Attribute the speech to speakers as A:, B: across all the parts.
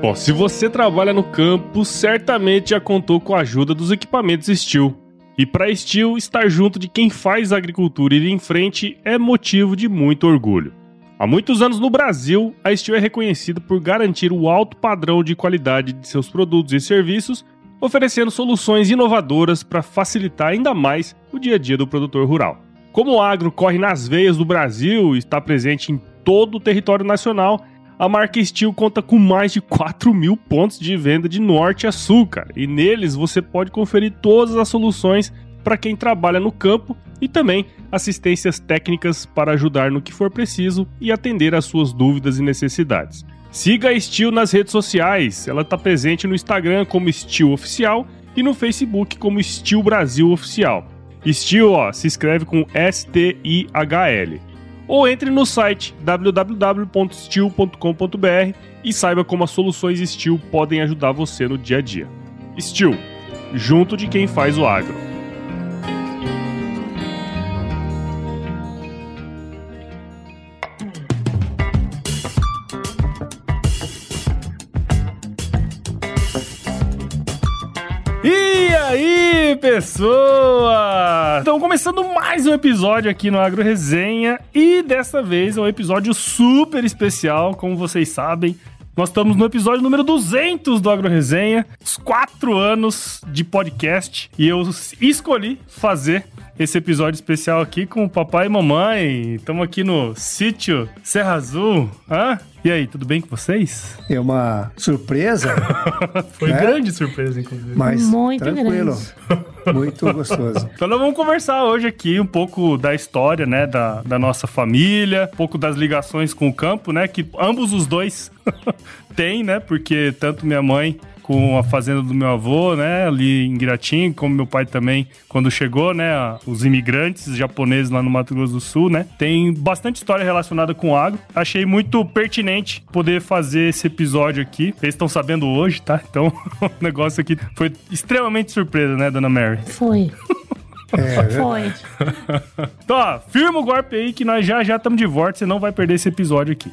A: Bom, se você trabalha no campo, certamente já contou com a ajuda dos equipamentos Steel. E para Steel, estar junto de quem faz a agricultura ir em frente é motivo de muito orgulho. Há muitos anos no Brasil, a Steel é reconhecida por garantir o alto padrão de qualidade de seus produtos e serviços, oferecendo soluções inovadoras para facilitar ainda mais o dia a dia do produtor rural. Como o agro corre nas veias do Brasil e está presente em todo o território nacional, a marca Steel conta com mais de 4 mil pontos de venda de norte a sul, cara. E neles você pode conferir todas as soluções para quem trabalha no campo e também assistências técnicas para ajudar no que for preciso e atender às suas dúvidas e necessidades. Siga a Steel nas redes sociais. Ela está presente no Instagram como Steel Oficial e no Facebook como Steel Brasil Oficial. Steel, ó, se escreve com S-T-I-H-L ou entre no site www.steel.com.br e saiba como as soluções Steel podem ajudar você no dia a dia. Steel, junto de quem faz o agro. E aí, pessoas! Estamos começando mais um episódio aqui no Agro Resenha e dessa vez é um episódio super especial, como vocês sabem. Nós estamos no episódio número 200 do Agro Resenha, os quatro anos de podcast, e eu escolhi fazer esse episódio especial aqui com o papai e mamãe. Estamos aqui no sítio Serra Azul. Hã? E aí, tudo bem com vocês?
B: É uma surpresa.
A: Foi
B: né?
A: grande surpresa, inclusive.
B: Mas
C: Muito
B: tranquilo. Muito gostoso.
A: Então nós vamos conversar hoje aqui um pouco da história, né, da, da nossa família, um pouco das ligações com o campo, né, que ambos os dois têm, né, porque tanto minha mãe com a fazenda do meu avô, né, ali em Guiratim, como meu pai também, quando chegou, né, os imigrantes japoneses lá no Mato Grosso do Sul, né, tem bastante história relacionada com agro. Achei muito pertinente poder fazer esse episódio aqui. Eles estão sabendo hoje, tá? Então, o negócio aqui foi extremamente surpresa, né, dona Mary?
C: Foi,
B: É,
C: foi.
A: Então, ó, firma o golpe aí que nós já já estamos de volta, você não vai perder esse episódio aqui.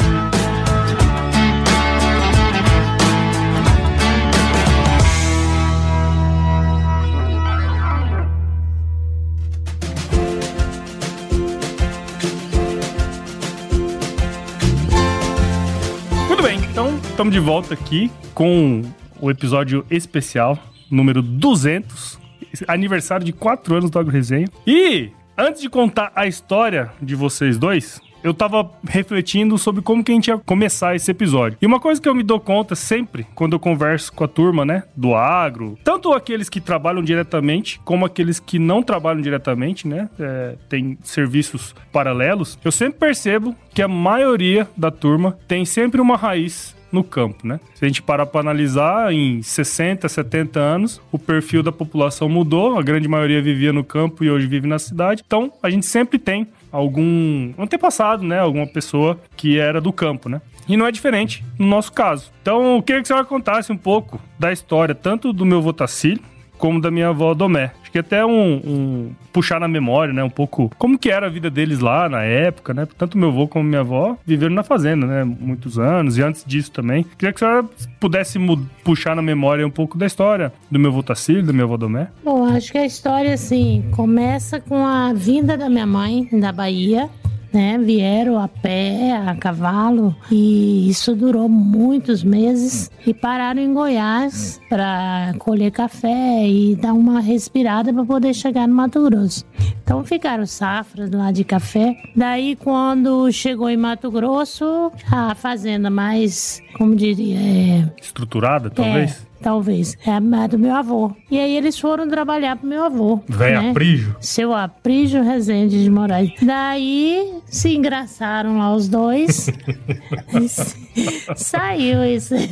A: Estamos de volta aqui com o episódio especial número 200, aniversário de 4 anos do Agro Resenha. E antes de contar a história de vocês dois, eu tava refletindo sobre como que a gente ia começar esse episódio. E uma coisa que eu me dou conta sempre, quando eu converso com a turma, né, do agro, tanto aqueles que trabalham diretamente, como aqueles que não trabalham diretamente, né, é, tem serviços paralelos, eu sempre percebo que a maioria da turma tem sempre uma raiz no campo, né? Se a gente parar para analisar, em 60, 70 anos, o perfil da população mudou, a grande maioria vivia no campo e hoje vive na cidade. Então, a gente sempre tem algum antepassado, né? Alguma pessoa que era do campo, né? E não é diferente no nosso caso. Então, eu queria que você contasse um pouco da história, tanto do meu avô Tacílio, como da minha avó Domé. Acho que até um, um, puxar na memória, né? Um pouco como que era a vida deles lá na época, né? Tanto meu avô como minha avó viveram na fazenda, né? Muitos anos e antes disso também. Queria que a senhora pudesse puxar na memória um pouco da história do meu avô Tacílio, da minha avó Domé.
C: Bom, acho que a história, assim, começa com a vinda da minha mãe da Bahia, né? Vieram a pé, a cavalo, e isso durou muitos meses. E pararam em Goiás para colher café e dar uma respirada para poder chegar no Mato Grosso. Então ficaram safras lá de café. Daí, quando chegou em Mato Grosso, a fazenda mais, como diria, é,
A: Estruturada, talvez?
C: é, talvez. É a do meu avô. E aí eles foram trabalhar pro meu avô.
A: Véia
C: né?
A: Prígio.
C: Seu Aprígio Rezende de Moraes. Daí se engraçaram lá os dois. Saiu esse,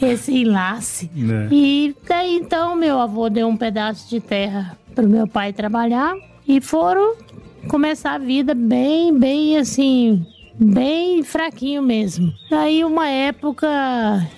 C: esse enlace.
A: Né?
C: E daí então meu avô deu um pedaço de terra pro meu pai trabalhar e foram começar a vida bem, bem assim, bem fraquinho mesmo. Aí uma época,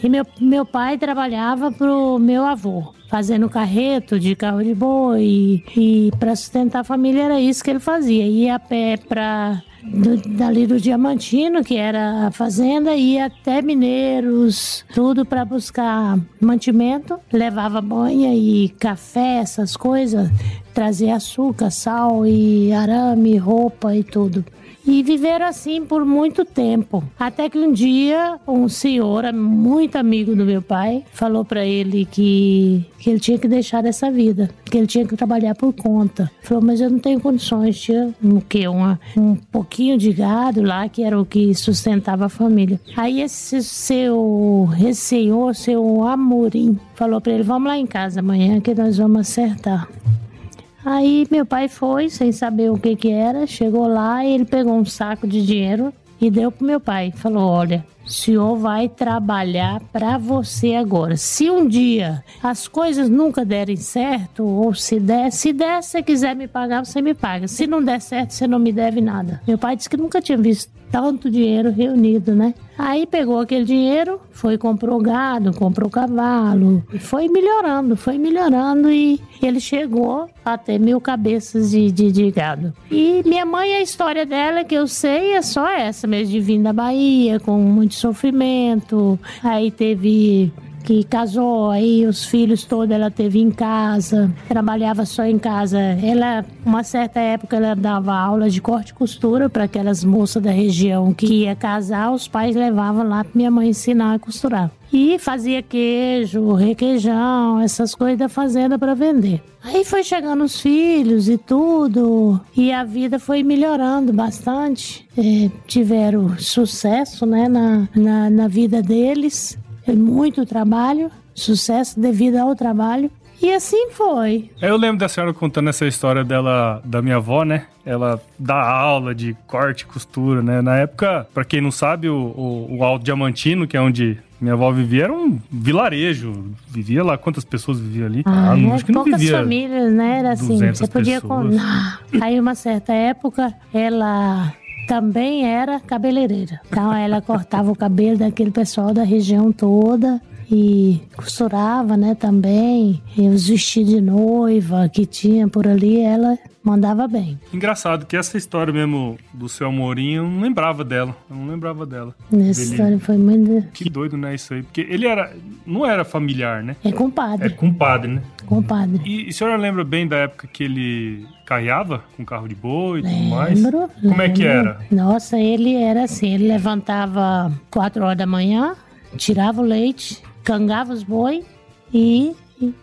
C: meu, meu pai trabalhava pro meu avô. Fazendo carreto de carro de boi e, e para sustentar a família era isso que ele fazia. Ia a pé para do, dali do Diamantino, que era a fazenda, ia até Mineiros, tudo para buscar mantimento, levava banha e café, essas coisas, trazia açúcar, sal e arame, roupa e tudo. E viveram assim por muito tempo. Até que um dia, um senhor, muito amigo do meu pai, falou para ele que, que ele tinha que deixar essa vida, que ele tinha que trabalhar por conta. Falou, mas eu não tenho condições, tinha um, que, uma, um pouquinho de gado lá, que era o que sustentava a família. Aí esse seu, esse senhor, seu Amorim, falou para ele, vamos lá em casa amanhã que nós vamos acertar. Aí meu pai foi, sem saber o que que era, chegou lá e ele pegou um saco de dinheiro e deu pro meu pai. Falou: Olha, o senhor vai trabalhar para você agora. Se um dia as coisas nunca derem certo, ou se der, se der, se quiser me pagar, você me paga. Se não der certo, você não me deve nada. Meu pai disse que nunca tinha visto tanto dinheiro reunido, né? Aí pegou aquele dinheiro, foi comprou gado, comprou cavalo, foi melhorando, foi melhorando e ele chegou a ter mil cabeças de, de, de gado. E minha mãe, a história dela que eu sei é só essa mesmo, de vir da Bahia com muito sofrimento. Aí teve que casou, aí os filhos todos ela teve em casa, trabalhava só em casa. Ela, uma certa época, ela dava aula de corte e costura para aquelas moças da região que ia casar, os pais levavam lá para minha mãe ensinar a costurar. E fazia queijo, requeijão, essas coisas da fazenda para vender. Aí foi chegando os filhos e tudo, e a vida foi melhorando bastante. É, tiveram sucesso né, na, na, na vida deles muito trabalho, sucesso devido ao trabalho. E assim foi.
A: Eu lembro da senhora contando essa história dela, da minha avó, né? Ela dá aula de corte e costura, né? Na época, para quem não sabe, o, o, o, Alto Diamantino, que é onde minha avó vivia, era um vilarejo. Vivia lá, quantas pessoas viviam ali?
C: Ah, ah, acho que não poucas vivia famílias, né? Era assim, você podia... contar. Aí, uma certa época, ela também era cabeleireira. Então ela cortava o cabelo daquele pessoal da região toda e costurava, né, também. E os vestidos de noiva que tinha por ali, ela mandava bem.
A: Engraçado que essa história mesmo do seu Amorim, eu não lembrava dela. Eu não lembrava dela.
C: Essa história foi muito...
A: Que doido, né, isso aí? Porque ele era... Não era familiar, né?
C: É compadre.
A: É compadre, né?
C: Compadre.
A: E, e a senhora lembra bem da época que ele carreava com carro de boi e tudo mais?
C: Lembro.
A: Como é que era?
C: Nossa, ele era assim, ele levantava 4 horas da manhã, tirava o leite, cangava os boi e,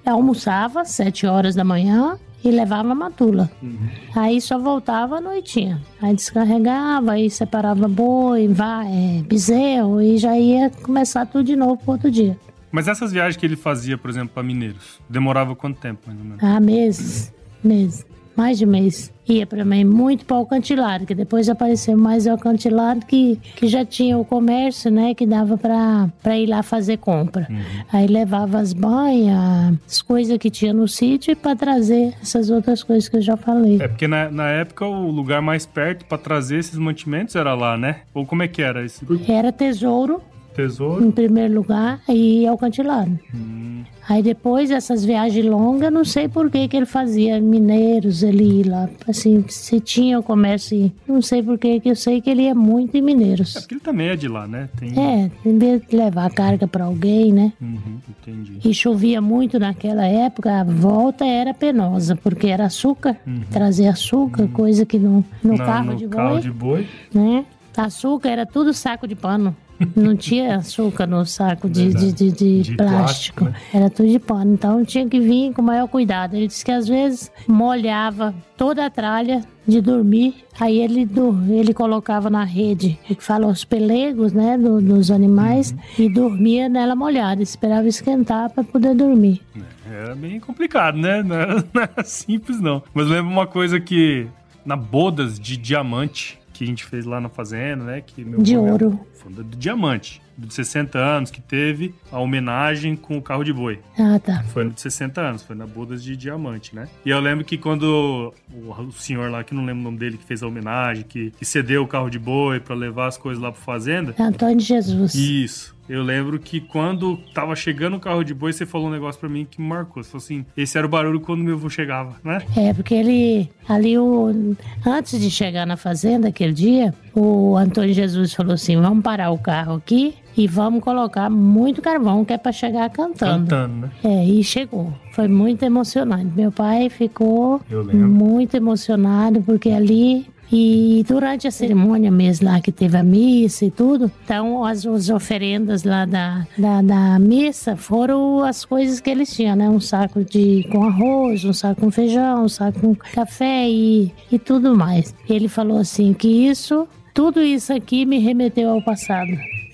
C: almoçava sete horas da manhã e levava a matula. Uhum. Aí só voltava à noitinha. Aí descarregava, aí separava boi, vai, é, bezerro e já ia começar tudo de novo pro outro dia.
A: Mas essas viagens que ele fazia, por exemplo, para Mineiros, demorava quanto tempo, mais ou menos?
C: Ah, meses. Meses mais de mês. Ia para mim muito para o alcantilado, que depois apareceu mais o alcantilado que, que já tinha o comércio, né, que dava para ir lá fazer compra. Uhum. Aí levava as banhas, as coisas que tinha no sítio para trazer essas outras coisas que eu já falei.
A: É porque na, na época o lugar mais perto para trazer esses mantimentos era lá, né? Ou como é que era esse?
C: Era tesouro
A: Tesouro?
C: Em primeiro lugar, e alcantilado. Hum. Aí depois, essas viagens longas, não sei por que que ele fazia mineiros, ele ia lá, assim, se tinha o comércio, não sei por que que eu sei que ele ia muito em mineiros.
A: É porque ele também é de lá, né?
C: Tem... É, tem de levar carga para alguém, né?
A: Uhum, entendi.
C: E chovia muito naquela época, a volta era penosa, porque era açúcar, uhum. trazer açúcar, uhum. coisa que no, no, carro,
A: no
C: de
A: carro de boi,
C: né? Açúcar era tudo saco de pano. Não tinha açúcar no saco de, de, de, de, de plástico. plástico né? Era tudo de pano. Então tinha que vir com o maior cuidado. Ele disse que às vezes molhava toda a tralha de dormir. Aí ele, ele colocava na rede, que fala os pelegos, né, do, dos animais, uhum. e dormia nela molhada. Esperava esquentar para poder dormir.
A: É, era bem complicado, né? Não era, não era simples, não. Mas lembra uma coisa que na bodas de diamante que a gente fez lá na fazenda, né? Que meu
C: De
A: avô-
C: ouro.
A: Foi do diamante, de 60 anos, que teve a homenagem com o carro de boi.
C: Ah, tá.
A: Foi no de 60 anos, foi na bodas de diamante, né? E eu lembro que quando o, senhor lá, que não lembro o nome dele, que fez a homenagem, que, que cedeu o carro de boi pra levar as coisas lá pra fazenda.
C: Antônio de Jesus.
A: Isso. Eu lembro que quando tava chegando o carro de boi, você falou um negócio pra mim que me marcou. Você falou assim: esse era o barulho quando meu avô chegava, né?
C: É, porque ele, ali, o, antes de chegar na fazenda aquele dia, o Antônio Jesus falou assim: vamos parar o carro aqui e vamos colocar muito carvão, que é pra chegar cantando.
A: Cantando, né?
C: É, e chegou. Foi muito emocionante. Meu pai ficou muito emocionado, porque ali. E durante a cerimônia mesmo lá que teve a missa e tudo, então as, as oferendas lá da, da, da missa foram as coisas que eles tinham, né? Um saco de com arroz, um saco com feijão, um saco com café e, e tudo mais. Ele falou assim que isso, tudo isso aqui me remeteu ao passado.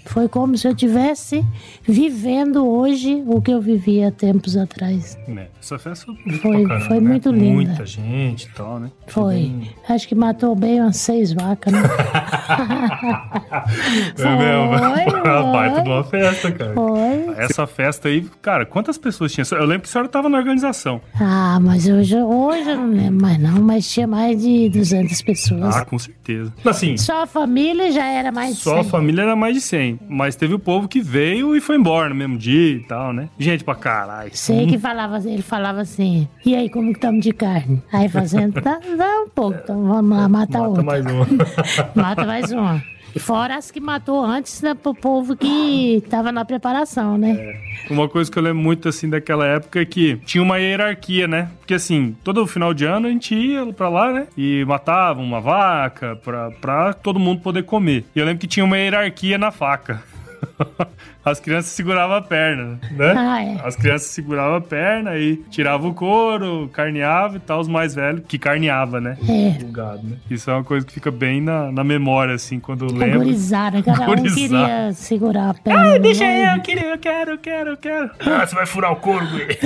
C: Foi como se eu tivesse vivendo hoje o que eu vivia tempos atrás.
A: Né? Essa festa foi
C: Foi-
A: caramba,
C: foi
A: né?
C: muito linda.
A: Muita gente e tal, né?
C: Foi.
A: bem-
C: Acho que matou bem umas seis vacas, né?
A: É mesmo?
C: Foi,
A: Uma baita
C: foi.
A: de uma festa, cara.
C: Foi.
A: Essa festa aí, cara, quantas pessoas tinha? Eu lembro que a senhora tava na organização.
C: Ah, mas hoje, hoje eu não lembro mais não, mas tinha mais de 200 pessoas.
A: Ah, com certeza. Assim,
C: Só a família já era mais de
A: só a
C: 100.
A: família era mais de 100. Mas teve o povo que veio e foi embora no mesmo dia e tal, né? Gente pra caralho.
C: Sei que falava, ele falava assim, e aí, como que estamos de carne? Aí fazendo, tá, dá um pouco, então vamos lá matar
A: Mata
C: outra.
A: mais uma.
C: Mata mais uma. Fora as que matou antes, né, pro povo que tava na preparação, né?
A: Uma coisa que eu lembro muito, assim, daquela época é que tinha uma hierarquia, né? Porque, assim, todo final de ano a gente ia pra lá, né? E matava uma vaca pra, pra todo mundo poder comer. E eu lembro que tinha uma hierarquia na faca. As crianças seguravam a perna, né?
C: Ah, é.
A: As crianças seguravam a perna e tiravam o couro, carneava e tal, os mais velhos, que carneava, né?
C: É.
A: O gado, né? Isso é uma coisa que fica bem na, na memória, assim, quando eu lembro.
C: gurizada, cada um
A: Gurizada.
C: queria segurar a perna.
A: Ah, deixa aí, eu queria, eu quero, eu quero, eu quero. Ah, você vai furar o couro, güey.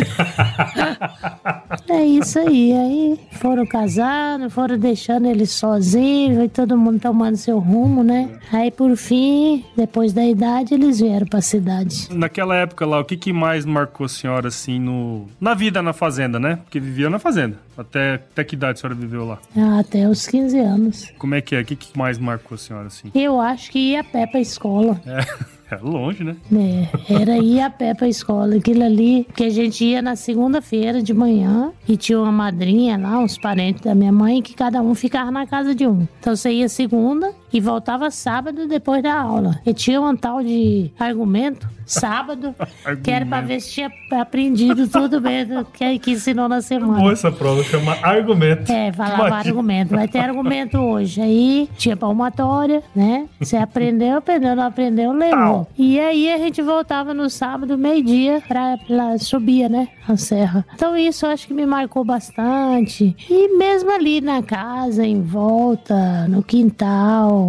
C: É isso aí. Aí foram casando, foram deixando ele sozinho, e todo mundo tomando seu rumo, né? Aí por fim, depois da idade, eles vieram pra cidade.
A: Naquela época lá, o que, que mais marcou a senhora, assim, no... na vida na fazenda, né? Porque vivia na fazenda. Até, até que idade a senhora viveu lá?
C: Ah, Até os 15 anos.
A: Como é que é? O que, que mais marcou a senhora, assim?
C: Eu acho que ia a pé pra escola.
A: É, é longe, né?
C: né? Era ir a pé pra escola. Aquilo ali, que a gente ia na segunda-feira de manhã e tinha uma madrinha lá, uns parentes da minha mãe, que cada um ficava na casa de um. Então você ia segunda e voltava sábado depois da aula. E tinha um tal de argumento, sábado, que era pra ver se tinha aprendido tudo mesmo que, que ensinou na
A: Boa
C: semana.
A: essa prova, chama argumento.
C: É, falava
A: Imagina.
C: argumento. Vai ter argumento hoje. Aí tinha palmatória, né? Você aprendeu, aprendeu, não aprendeu, levou. E aí a gente voltava no sábado, meio-dia, pra, pra subia, né? A serra. Então isso eu acho que me marcou bastante. E mesmo ali na casa, em volta, no quintal,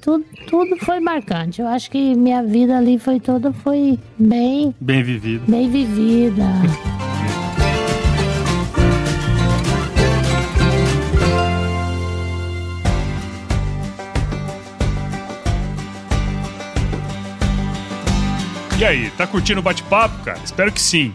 C: tudo, tudo foi marcante. Eu acho que minha vida ali foi toda foi bem,
A: Bem vivido.
C: bem vivida.
A: E aí, tá curtindo o bate-papo, cara? Espero que sim.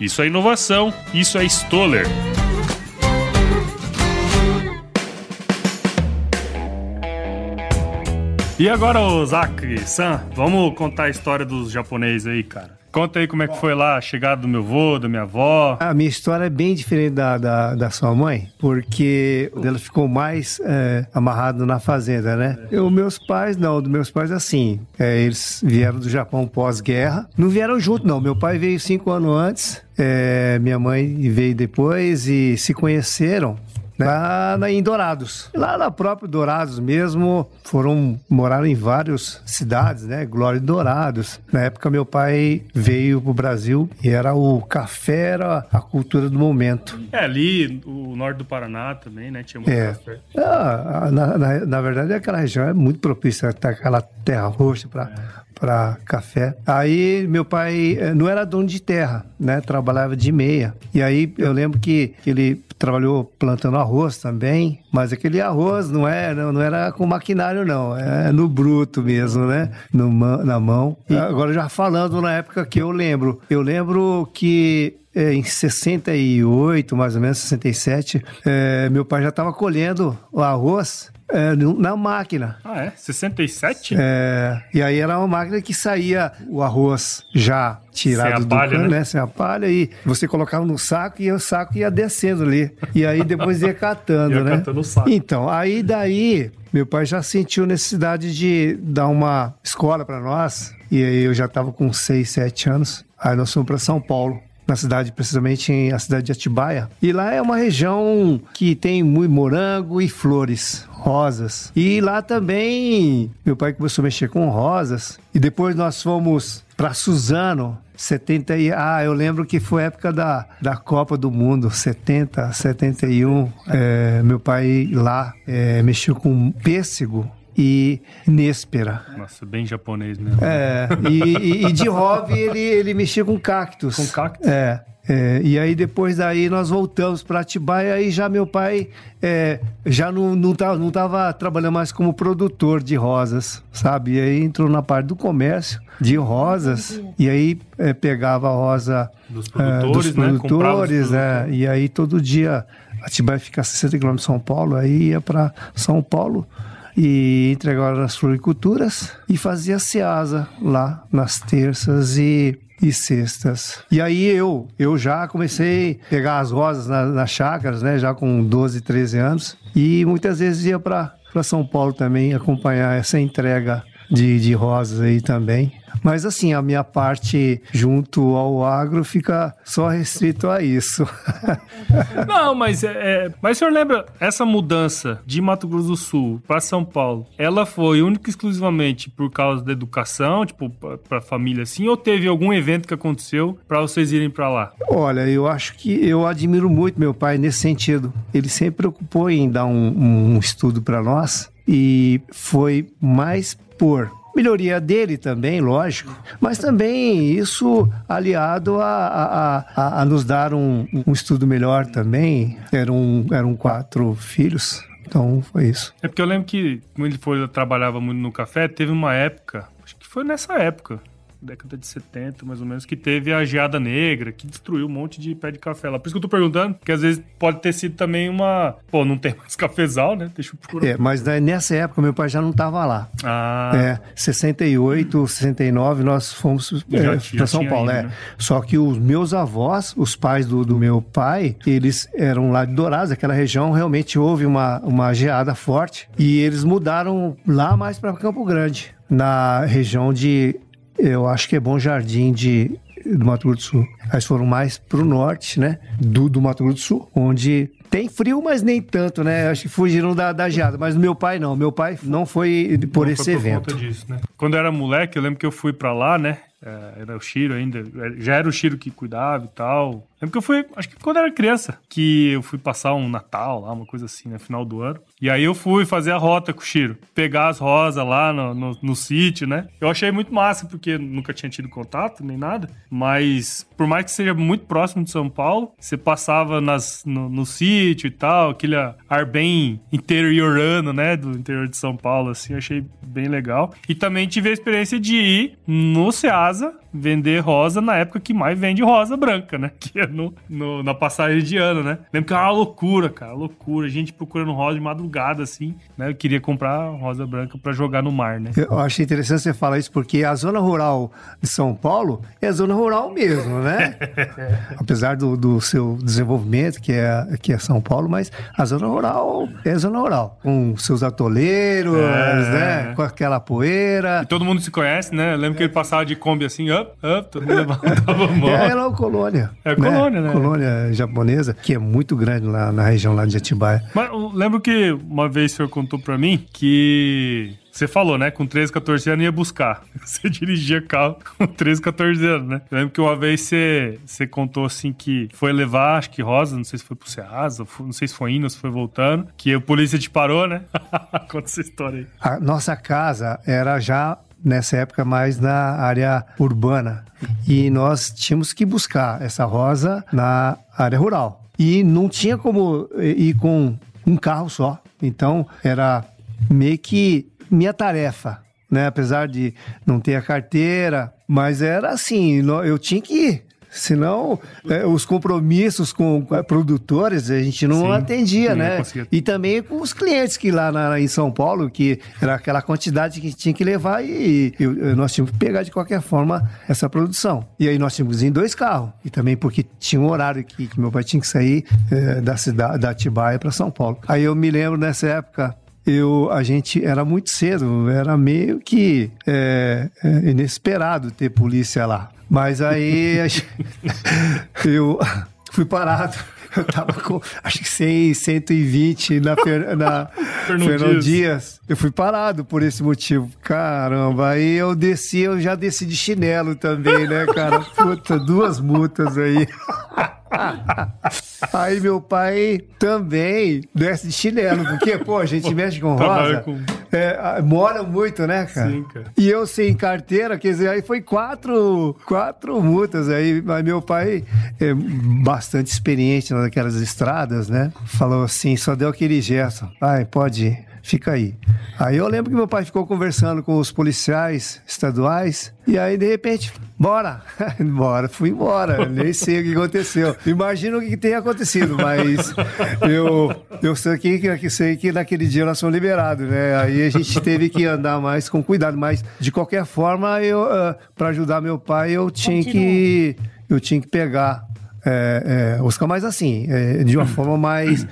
A: Isso é inovação, isso é Stoller. E agora, o Zaki, San, vamos contar a história dos japoneses aí, cara. Conta aí como é que foi lá a chegada do meu avô, da minha avó.
B: A minha história é bem diferente da, da, da sua mãe, porque ela ficou mais é, amarrada na fazenda, né? Os meus pais, não, dos meus pais, assim, é, eles vieram do Japão pós-guerra. Não vieram junto, não. Meu pai veio cinco anos antes, é, minha mãe veio depois e se conheceram lá em Dourados. Lá na própria Dourados mesmo, foram morar em várias cidades, né? Glória de Dourados. Na época meu pai veio pro Brasil e era o café, era a cultura do momento.
A: É, ali o norte do Paraná também, né? Tinha muito
B: é. café. Ah, na, na, na, verdade, aquela região é muito propícia, tá aquela terra roxa para é para café. Aí meu pai eh, não era dono de terra, né? Trabalhava de meia. E aí eu lembro que ele trabalhou plantando arroz também, mas aquele arroz não era, é, não era com maquinário não, é no bruto mesmo, né? No, na mão. E agora já falando na época que eu lembro, eu lembro que é, em 68, mais ou menos, 67, é, meu pai já estava colhendo o arroz é, na máquina.
A: Ah, é? 67?
B: É, e aí era uma máquina que saía o arroz já tirado do palha, cano, né? né? Sem a palha, e você colocava no saco e o saco ia descendo ali. E aí depois ia catando, ia né? Catando o saco. Então, aí daí meu pai já sentiu necessidade de dar uma escola para nós. E aí eu já estava com 6, 7 anos. Aí nós fomos para São Paulo na cidade, precisamente a cidade de Atibaia. E lá é uma região que tem muito morango e flores, rosas. E lá também meu pai começou a mexer com rosas. E depois nós fomos para Suzano, 70 e... Ah, eu lembro que foi época da, da Copa do Mundo, 70, 71. É, meu pai lá é, mexeu com pêssego e Néspera.
A: Nossa, bem japonês mesmo.
B: É, e, e, e de hobby ele, ele mexia com cactos.
A: Com cactos?
B: É. É, e aí depois daí nós voltamos para Atibaia e já meu pai é, já não, não, tava, não tava trabalhando mais como produtor de rosas, sabe? E aí entrou na parte do comércio de rosas e aí é, pegava a rosa
A: dos produtores, é, dos produtores
B: né? e aí todo dia Atibaia fica a 60 quilômetros de São Paulo, aí ia para São Paulo e entregava nas floriculturas e fazia seasa lá nas terças e e sextas. E aí eu, eu já comecei a pegar as rosas na, nas chácaras, né, já com 12, 13 anos, e muitas vezes ia para São Paulo também acompanhar essa entrega de, de rosas aí também. Mas assim, a minha parte junto ao agro fica só restrito a isso.
A: Não, mas é, é, mas o senhor lembra essa mudança de Mato Grosso do Sul para São Paulo? Ela foi única e exclusivamente por causa da educação, tipo para a família assim, ou teve algum evento que aconteceu para vocês irem para lá?
B: Olha, eu acho que eu admiro muito meu pai nesse sentido. Ele sempre preocupou em dar um, um estudo para nós e foi mais melhoria dele também, lógico, mas também isso aliado a, a, a, a nos dar um, um, estudo melhor também. Eram, eram quatro filhos. Então foi isso.
A: É porque eu lembro que, como ele foi, trabalhava muito no café, teve uma época, acho que foi nessa época, década de 70, mais ou menos, que teve a geada negra, que destruiu um monte de pé de café lá. Por isso que eu tô perguntando, porque às vezes pode ter sido também uma. Pô, não tem mais cafezal, né? Deixa eu procurar.
B: É, mas nessa época meu pai já não tava lá.
A: Ah.
B: É, 68, 69, nós fomos é, para São Paulo, ido, é. Né? Só que os meus avós, os pais do, do meu pai, eles eram lá de Dourados, aquela região realmente houve uma, uma geada forte e eles mudaram lá mais para Campo Grande na região de eu acho que é Bom Jardim de, do Mato Grosso do Sul. Eles foram mais pro norte, né? Do, do Mato Grosso do Sul, onde tem frio, mas nem tanto, né? Acho que fugiram da, da geada. Mas meu pai não. Meu pai não foi por não esse foi por evento.
A: Conta disso, né? Quando eu era moleque, eu lembro que eu fui para lá, né? É, era o Chiro ainda. É, já era o Chiro que cuidava e tal. Lembro que eu fui, acho que quando eu era criança, que eu fui passar um Natal lá, uma coisa assim, no né, final do ano. E aí eu fui fazer a rota com o Chiro, pegar as rosas lá no, no, no sítio, né? Eu achei muito massa, porque nunca tinha tido contato nem nada, mas por mais que seja muito próximo de São Paulo, você passava nas, no, no sítio e tal, aquele ar bem interiorano, né, do interior de São Paulo, assim, achei bem legal. E também tive a experiência de ir no Ceasa vender rosa na época que mais vende rosa branca, né? Que é no, no, na passagem de ano, né? Lembro que é uma loucura, cara, loucura. Gente procurando rosa de madrugada, assim, né? Eu queria comprar rosa branca para jogar no mar, né?
B: Eu achei interessante você falar isso, porque a zona rural de São Paulo é a zona rural mesmo, né? Apesar do, do seu desenvolvimento, que é, que é São Paulo, mas a zona rural é a zona rural. Com seus atoleiros, é. né? Com aquela poeira.
A: E todo mundo se conhece, né? Eu lembro que ele passava de Kombi assim, up, up, todo mundo levantava a mão.
B: É, é colônia.
A: É colônia, né?
B: Colônia japonesa, que é muito grande lá na região lá de Atibaia.
A: Mas eu lembro que uma vez o senhor contou pra mim que você falou, né? Com 13, 14 anos ia buscar. Você dirigia carro com 13, 14 anos, né? Eu lembro que uma vez você, você contou assim que foi levar, acho que Rosa, não sei se foi pro Ceasa, não sei se foi indo, se foi voltando, que a polícia te parou, né? Conta essa história aí.
B: A nossa casa era já nessa época mais na área urbana. E nós tínhamos que buscar essa rosa na área rural. E não tinha como ir com um carro só. Então era meio que minha tarefa, né? Apesar de não ter a carteira, mas era assim, eu tinha que ir. Senão, é, os compromissos com, com produtores a gente não sim, atendia, né? E também com os clientes que lá na, em São Paulo, que era aquela quantidade que tinha que levar e, e, nós tínhamos que pegar de qualquer forma essa produção. E aí nós tínhamos em dois carros. E também porque tinha um horário que, que meu pai tinha que sair é, da cidade, da Atibaia para São Paulo. Aí eu me lembro nessa época, eu, a gente era muito cedo, era meio que é, é, inesperado ter polícia lá. Mas aí eu fui parado. Eu tava com, acho que 100, 120 na, Fer, na Fernão Dias. Eu fui parado por esse motivo. Caramba, aí eu desci, eu já desci de chinelo também, né, cara? Puta, duas multas aí. Aí meu pai também desce de chinelo, porque, pô, a gente mexe com rosa, com... É, mora muito, né, cara? Sim, cara. E eu sem carteira, quer dizer, aí foi quatro, quatro multas aí, mas meu pai é bastante experiente naquelas estradas, né? Falou assim, só deu aquele gesto, pai, pode ir fica aí. Aí eu lembro que meu pai ficou conversando com os policiais estaduais e aí de repente, bora, bora, fui embora, nem sei o que aconteceu. Imagino o que tenha acontecido, mas eu, eu sei que, sei que naquele dia nós fomos liberados, né? Aí a gente teve que andar mais com cuidado, mas de qualquer forma, eu, uh, ah, para ajudar meu pai, eu tinha que eu tinha que pegar é, é, assim, é, de uma forma mais.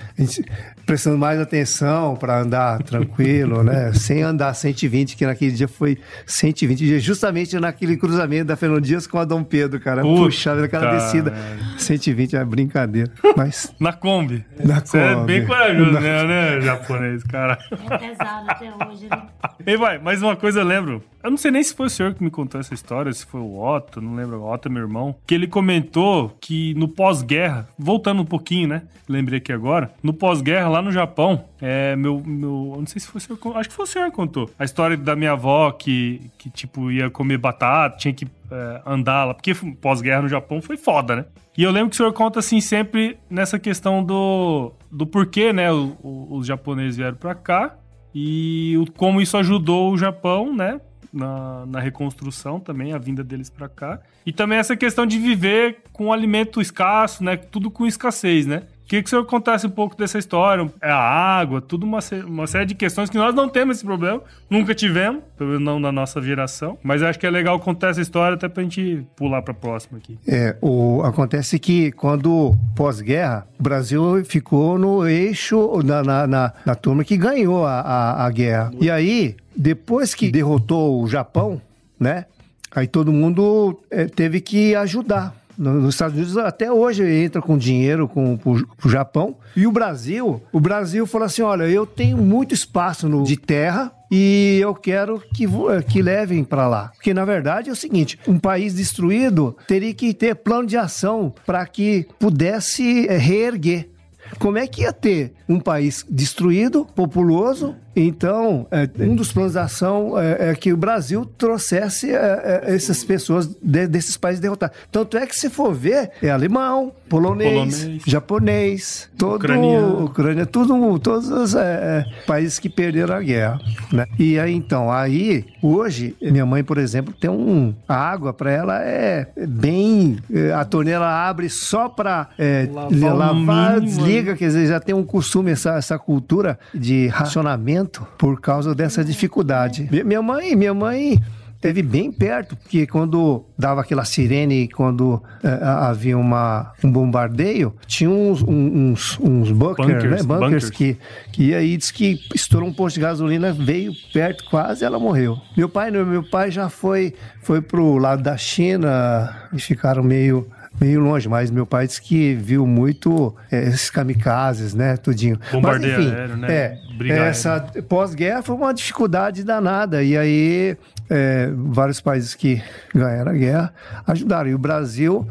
B: Prestando mais atenção para andar tranquilo, né? Sem andar 120, que naquele dia foi 120 dias, justamente naquele cruzamento da Fernando Dias com a Dom Pedro, cara. Puxa, aquela descida. 120 é brincadeira. Mas.
A: Na Kombi.
B: Na Kombi. Você
A: é bem corajoso, Na... né, né, japonês, cara?
C: É pesado até hoje, né?
A: E vai, mais uma coisa eu lembro. Eu não sei nem se foi o senhor que me contou essa história, se foi o Otto, não lembro, o Otto é meu irmão, que ele comentou que no pós-guerra, voltando um pouquinho, né? Lembrei aqui agora, no pós-guerra lá no Japão, é meu, meu, não sei se foi o senhor, acho que foi o senhor que contou, a história da minha avó que, que tipo, ia comer batata, tinha que é, andar lá, porque pós-guerra no Japão foi foda, né? E eu lembro que o senhor conta assim sempre nessa questão do, do porquê, né, o, o, os japoneses vieram para cá e o, como isso ajudou o Japão, né? na, na reconstrução também, a vinda deles para cá. E também essa questão de viver com alimento escasso, né? Tudo com escassez, né? Queria que o senhor contasse um pouco dessa história. É a água, tudo uma, uma série de questões que nós não temos esse problema, nunca tivemos, pelo menos não na nossa geração. Mas acho que é legal contar essa história até pra gente pular pra próxima aqui.
B: É, o, acontece que quando pós-guerra, o Brasil ficou no eixo, na, na, na, na turma que ganhou a, a, a guerra. E aí, depois que derrotou o Japão, né? Aí todo mundo é, teve que ajudar. Nos Estados Unidos até hoje entra com dinheiro com o Japão e o Brasil, o Brasil falou assim, olha, eu tenho muito espaço no, de terra e eu quero que, que levem para lá. Porque, na verdade, é o seguinte: um país destruído teria que ter plano de ação para que pudesse é, reerguer. Como é que ia ter um país destruído, populoso, então, é, um dos planos de ação é, é que o Brasil trouxesse é, é essas pessoas de, desses países derrotados. Tanto é que, se for ver, é alemão, polonês, polonês. japonês, todo Ucraniano. Ucrânia, tudo, todos os é, é, países que perderam a guerra. Né? E aí, então, aí, hoje, minha mãe, por exemplo, tem um. A água para ela é bem. A torneira abre só para lavar, lavar desliga, quer dizer, já tem um costume, essa, essa cultura de racionamento por causa dessa dificuldade. Minha mãe, minha mãe teve bem perto, porque quando dava aquela sirene, quando é, havia uma, um bombardeio, tinha uns, uns, uns bunker, bunkers, né? bunkers, bunkers, que, que aí diz que estourou um posto de gasolina, veio perto, quase ela morreu. Meu pai, meu pai já foi, foi pro lado da China e ficaram meio meio longe, mas meu pai disse que viu muito é, esses kamikazes, né, tudinho.
A: Bombardeio mas, enfim, aéreo, né?
B: É, essa pós-guerra foi uma dificuldade danada, e aí é, vários países que ganharam a guerra ajudaram, e o Brasil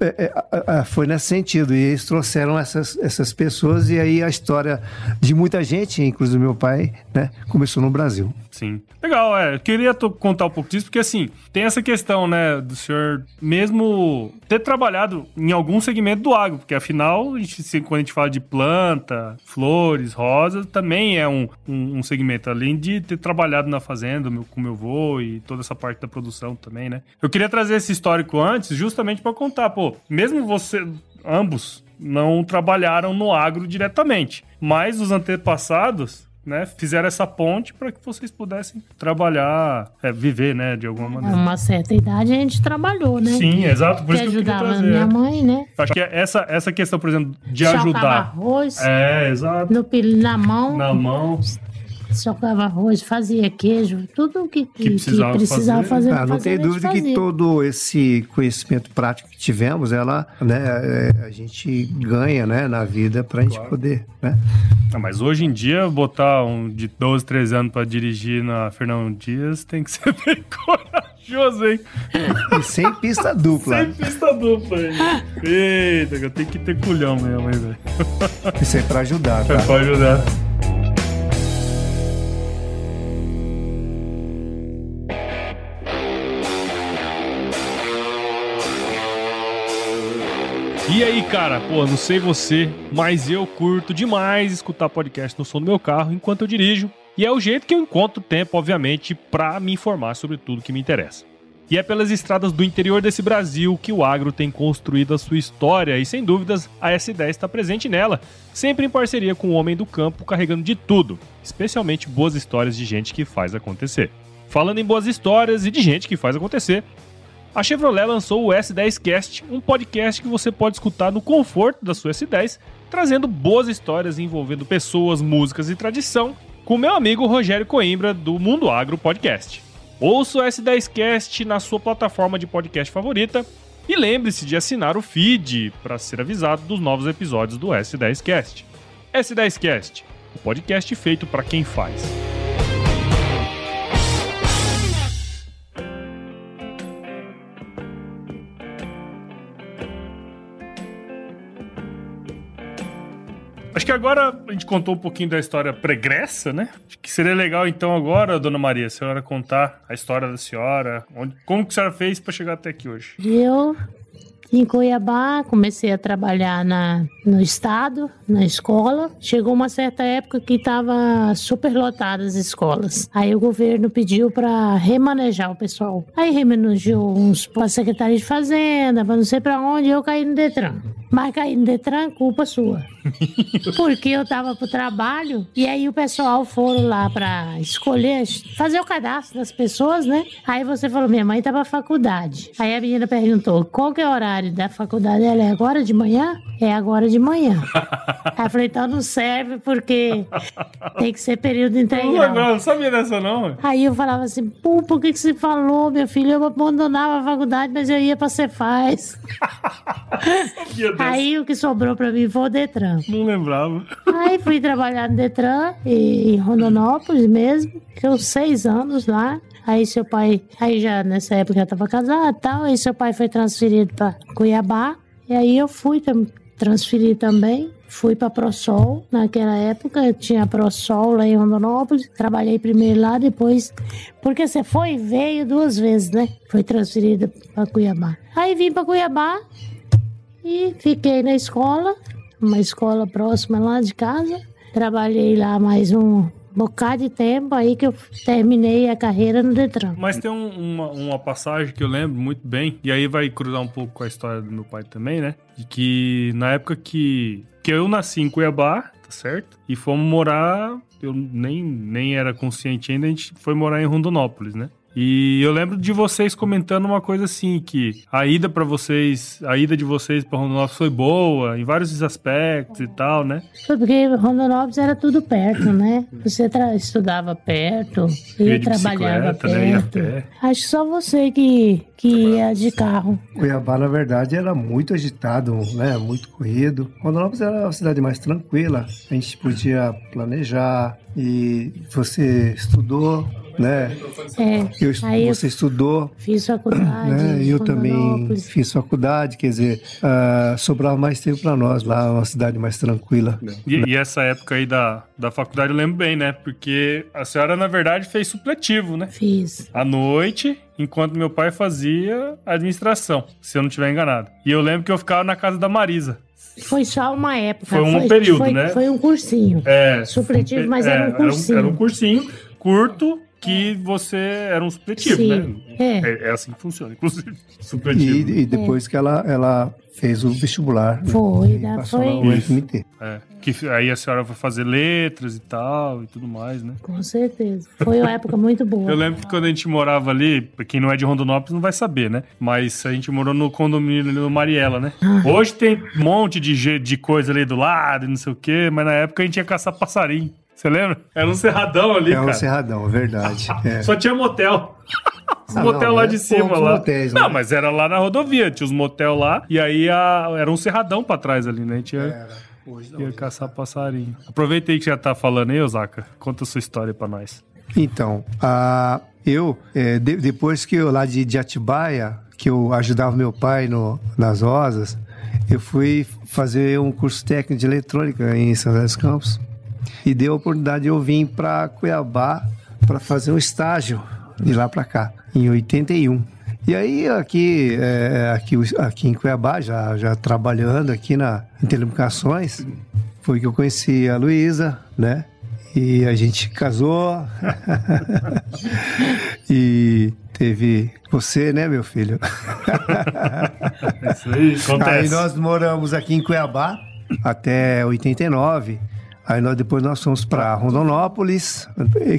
B: é, é, foi nesse sentido. E eles trouxeram essas, essas pessoas, e aí a história de muita gente, inclusive meu pai, né, começou no Brasil.
A: Sim. Legal, é. Queria contar um pouco disso, porque assim, tem essa questão, né, do senhor mesmo ter trabalhado em algum segmento do agro, porque afinal, a gente, quando a gente fala de planta, flores, rosas, também é um, um, um segmento, além de ter trabalhado na fazenda meu, com meu avô e toda essa parte da produção também, né. Eu queria trazer esse histórico antes, justamente para contar, pô, mesmo você, ambos, não trabalharam no agro diretamente, mas os antepassados né, fizeram essa ponte para que vocês pudessem trabalhar, é, viver, né, de alguma maneira.
C: Uma certa idade a gente trabalhou, né?
A: Sim, exato, por que isso que eu
C: ajudava minha mãe, né?
A: Acho que essa, essa questão, por exemplo, de Chocava ajudar.
C: arroz.
A: É, exato.
C: No, na mão.
A: Na mão
C: socava arroz, fazia queijo, tudo que, que, que precisava, que precisava fazer. fazer
B: ah, não tem dúvida que todo esse conhecimento prático que tivemos, ela, né, é, a gente ganha, né, na vida para a gente claro. poder, né?
A: Ah, mas hoje em dia, botar um de 12, 13 anos para dirigir na Fernão Dias tem que ser bem corajoso, hein?
B: E sem pista dupla.
A: sem pista dupla, hein? Eita, eu tenho que ter culhão mesmo, hein, velho?
B: Isso é para ajudar, tá?
A: É pra ajudar. E aí, cara, pô, não sei você, mas eu curto demais escutar podcast no som do meu carro enquanto eu dirijo. E é o jeito que eu encontro tempo, obviamente, para me informar sobre tudo que me interessa. E é pelas estradas do interior desse Brasil que o agro tem construído a sua história e, sem dúvidas, a S10 está presente nela, sempre em parceria com o homem do campo, carregando de tudo, especialmente boas histórias de gente que faz acontecer. Falando em boas histórias e de gente que faz acontecer, a Chevrolet lançou o S10Cast, um podcast que você pode escutar no conforto da sua S10, trazendo boas histórias envolvendo pessoas, músicas e tradição, com meu amigo Rogério Coimbra, do Mundo Agro Podcast. Ouça o S10Cast na sua plataforma de podcast favorita e lembre-se de assinar o feed para ser avisado dos novos episódios do S10Cast. S10Cast, o podcast feito para quem faz. Acho que agora a gente contou um pouquinho da história pregressa, né? Acho que seria legal então agora, dona Maria, a senhora contar a história da senhora, onde, como que a senhora fez para chegar até aqui hoje.
C: Eu em Cuiabá, comecei a trabalhar na, no estado, na escola. Chegou uma certa época que estava super lotadas as escolas. Aí o governo pediu para remanejar o pessoal. Aí remanejou uns para a Secretaria de Fazenda, para não sei para onde, eu caí no Detran. Mas cair no Detran, culpa sua. Porque eu tava pro trabalho e aí o pessoal foram lá pra escolher, fazer o cadastro das pessoas, né? Aí você falou, minha mãe tá pra faculdade. Aí a menina perguntou, qual que é o horário da faculdade? Ela é agora de manhã? É agora de manhã. aí eu falei, então não serve porque tem que ser período integral.
A: Não, não sabia dessa não.
C: Aí eu falava assim, pô, por que que você falou, minha filha? Eu abandonava a faculdade, mas eu ia pra Cefaz. Aí o que sobrou pra mim foi o Detran.
A: Não lembrava.
C: Aí fui trabalhar no Detran, em Rondonópolis mesmo. Fiquei seis anos lá. Aí seu pai, aí já nessa época já tava casado e tal. Aí seu pai foi transferido para Cuiabá. E aí eu fui transferir também. fui para ProSol. Naquela época tinha ProSol lá em Rondonópolis. Trabalhei primeiro lá, depois. Porque você foi e veio duas vezes, né? Foi transferida para Cuiabá. Aí vim para Cuiabá e fiquei na escola, uma escola próxima lá de casa. Trabalhei lá mais um bocado de tempo aí que eu terminei a carreira no Detran.
A: Mas tem um, uma, uma passagem que eu lembro muito bem, e aí vai cruzar um pouco com a história do meu pai também, né? De que na época que, que eu nasci em Cuiabá, tá certo? E fomos morar, eu nem, nem era consciente ainda, a gente foi morar em Rondonópolis, né? E eu lembro de vocês comentando uma coisa assim, que a ida para vocês, a ida de vocês para Rondonópolis foi boa, em vários aspectos e tal, né?
C: Foi porque Rondonópolis era tudo perto, né? Você estudava perto, ia, trabalhava perto. Né? Acho que só você que, que ia de carro.
B: Cuiabá, na verdade, era muito agitado, né? Muito corrido. Rondonópolis era a cidade mais tranquila. A gente podia planejar e você estudou né?
C: É,
B: eu, você estudou.
C: Fiz faculdade. Né?
B: Eu também fiz faculdade, quer dizer, uh, sobrava mais tempo para nós lá, uma cidade mais tranquila.
A: E, né? e, essa época aí da, da faculdade eu lembro bem, né? Porque a senhora, na verdade, fez supletivo, né?
C: Fiz.
A: À noite, enquanto meu pai fazia administração, se eu não estiver enganado. E eu lembro que eu ficava na casa da Marisa.
C: Foi só uma época.
A: Foi um foi, período,
C: foi,
A: né?
C: Foi um cursinho.
A: É.
C: Supletivo, mas é, era um cursinho.
A: Era um, era um cursinho curto que você era um supletivo, Sim, né? É. é. é. assim que funciona, inclusive.
B: Supletivo. E, e depois é. que ela, ela fez o vestibular.
C: Né? Foi, né? Foi.
B: O FMT.
A: É. Que aí a senhora foi fazer letras e tal e tudo mais, né?
C: Com certeza. Foi uma época muito boa.
A: Eu lembro que quando a gente morava ali, quem não é de Rondonópolis não vai saber, né? Mas a gente morou no condomínio ali no Mariela, né? Ah. Hoje tem um monte de, de coisa ali do lado e não sei o quê, mas na época a gente ia caçar passarinho. Você lembra? Era um cerradão ali, é cara.
B: Era um cerradão, verdade. É.
A: Só tinha motel. Os ah, motel não, lá de cima lá. Motéis, não, né? mas era lá na rodovia, tinha os motel lá, e aí a... era um cerradão pra trás ali, né? A gente ia, era. Hoje não, ia caçar não. passarinho. Aproveita aí que já tá falando aí, Osaka. Conta a sua história pra nós.
B: Então, a, eu, é, de, depois que eu lá de, de Atibaia, que eu ajudava meu pai no, nas rosas, eu fui fazer um curso técnico de eletrônica em São José dos Campos e deu a oportunidade de eu vir para Cuiabá para fazer um estágio de lá para cá, em 81. E aí aqui, é, aqui, aqui em Cuiabá, já, já trabalhando aqui na, em telecomunicações, foi que eu conheci a Luísa, né? E a gente casou. e teve você, né, meu filho?
A: Isso aí, acontece.
B: Aí nós moramos aqui em Cuiabá até 89. Aí nós, depois nós fomos para Rondonópolis,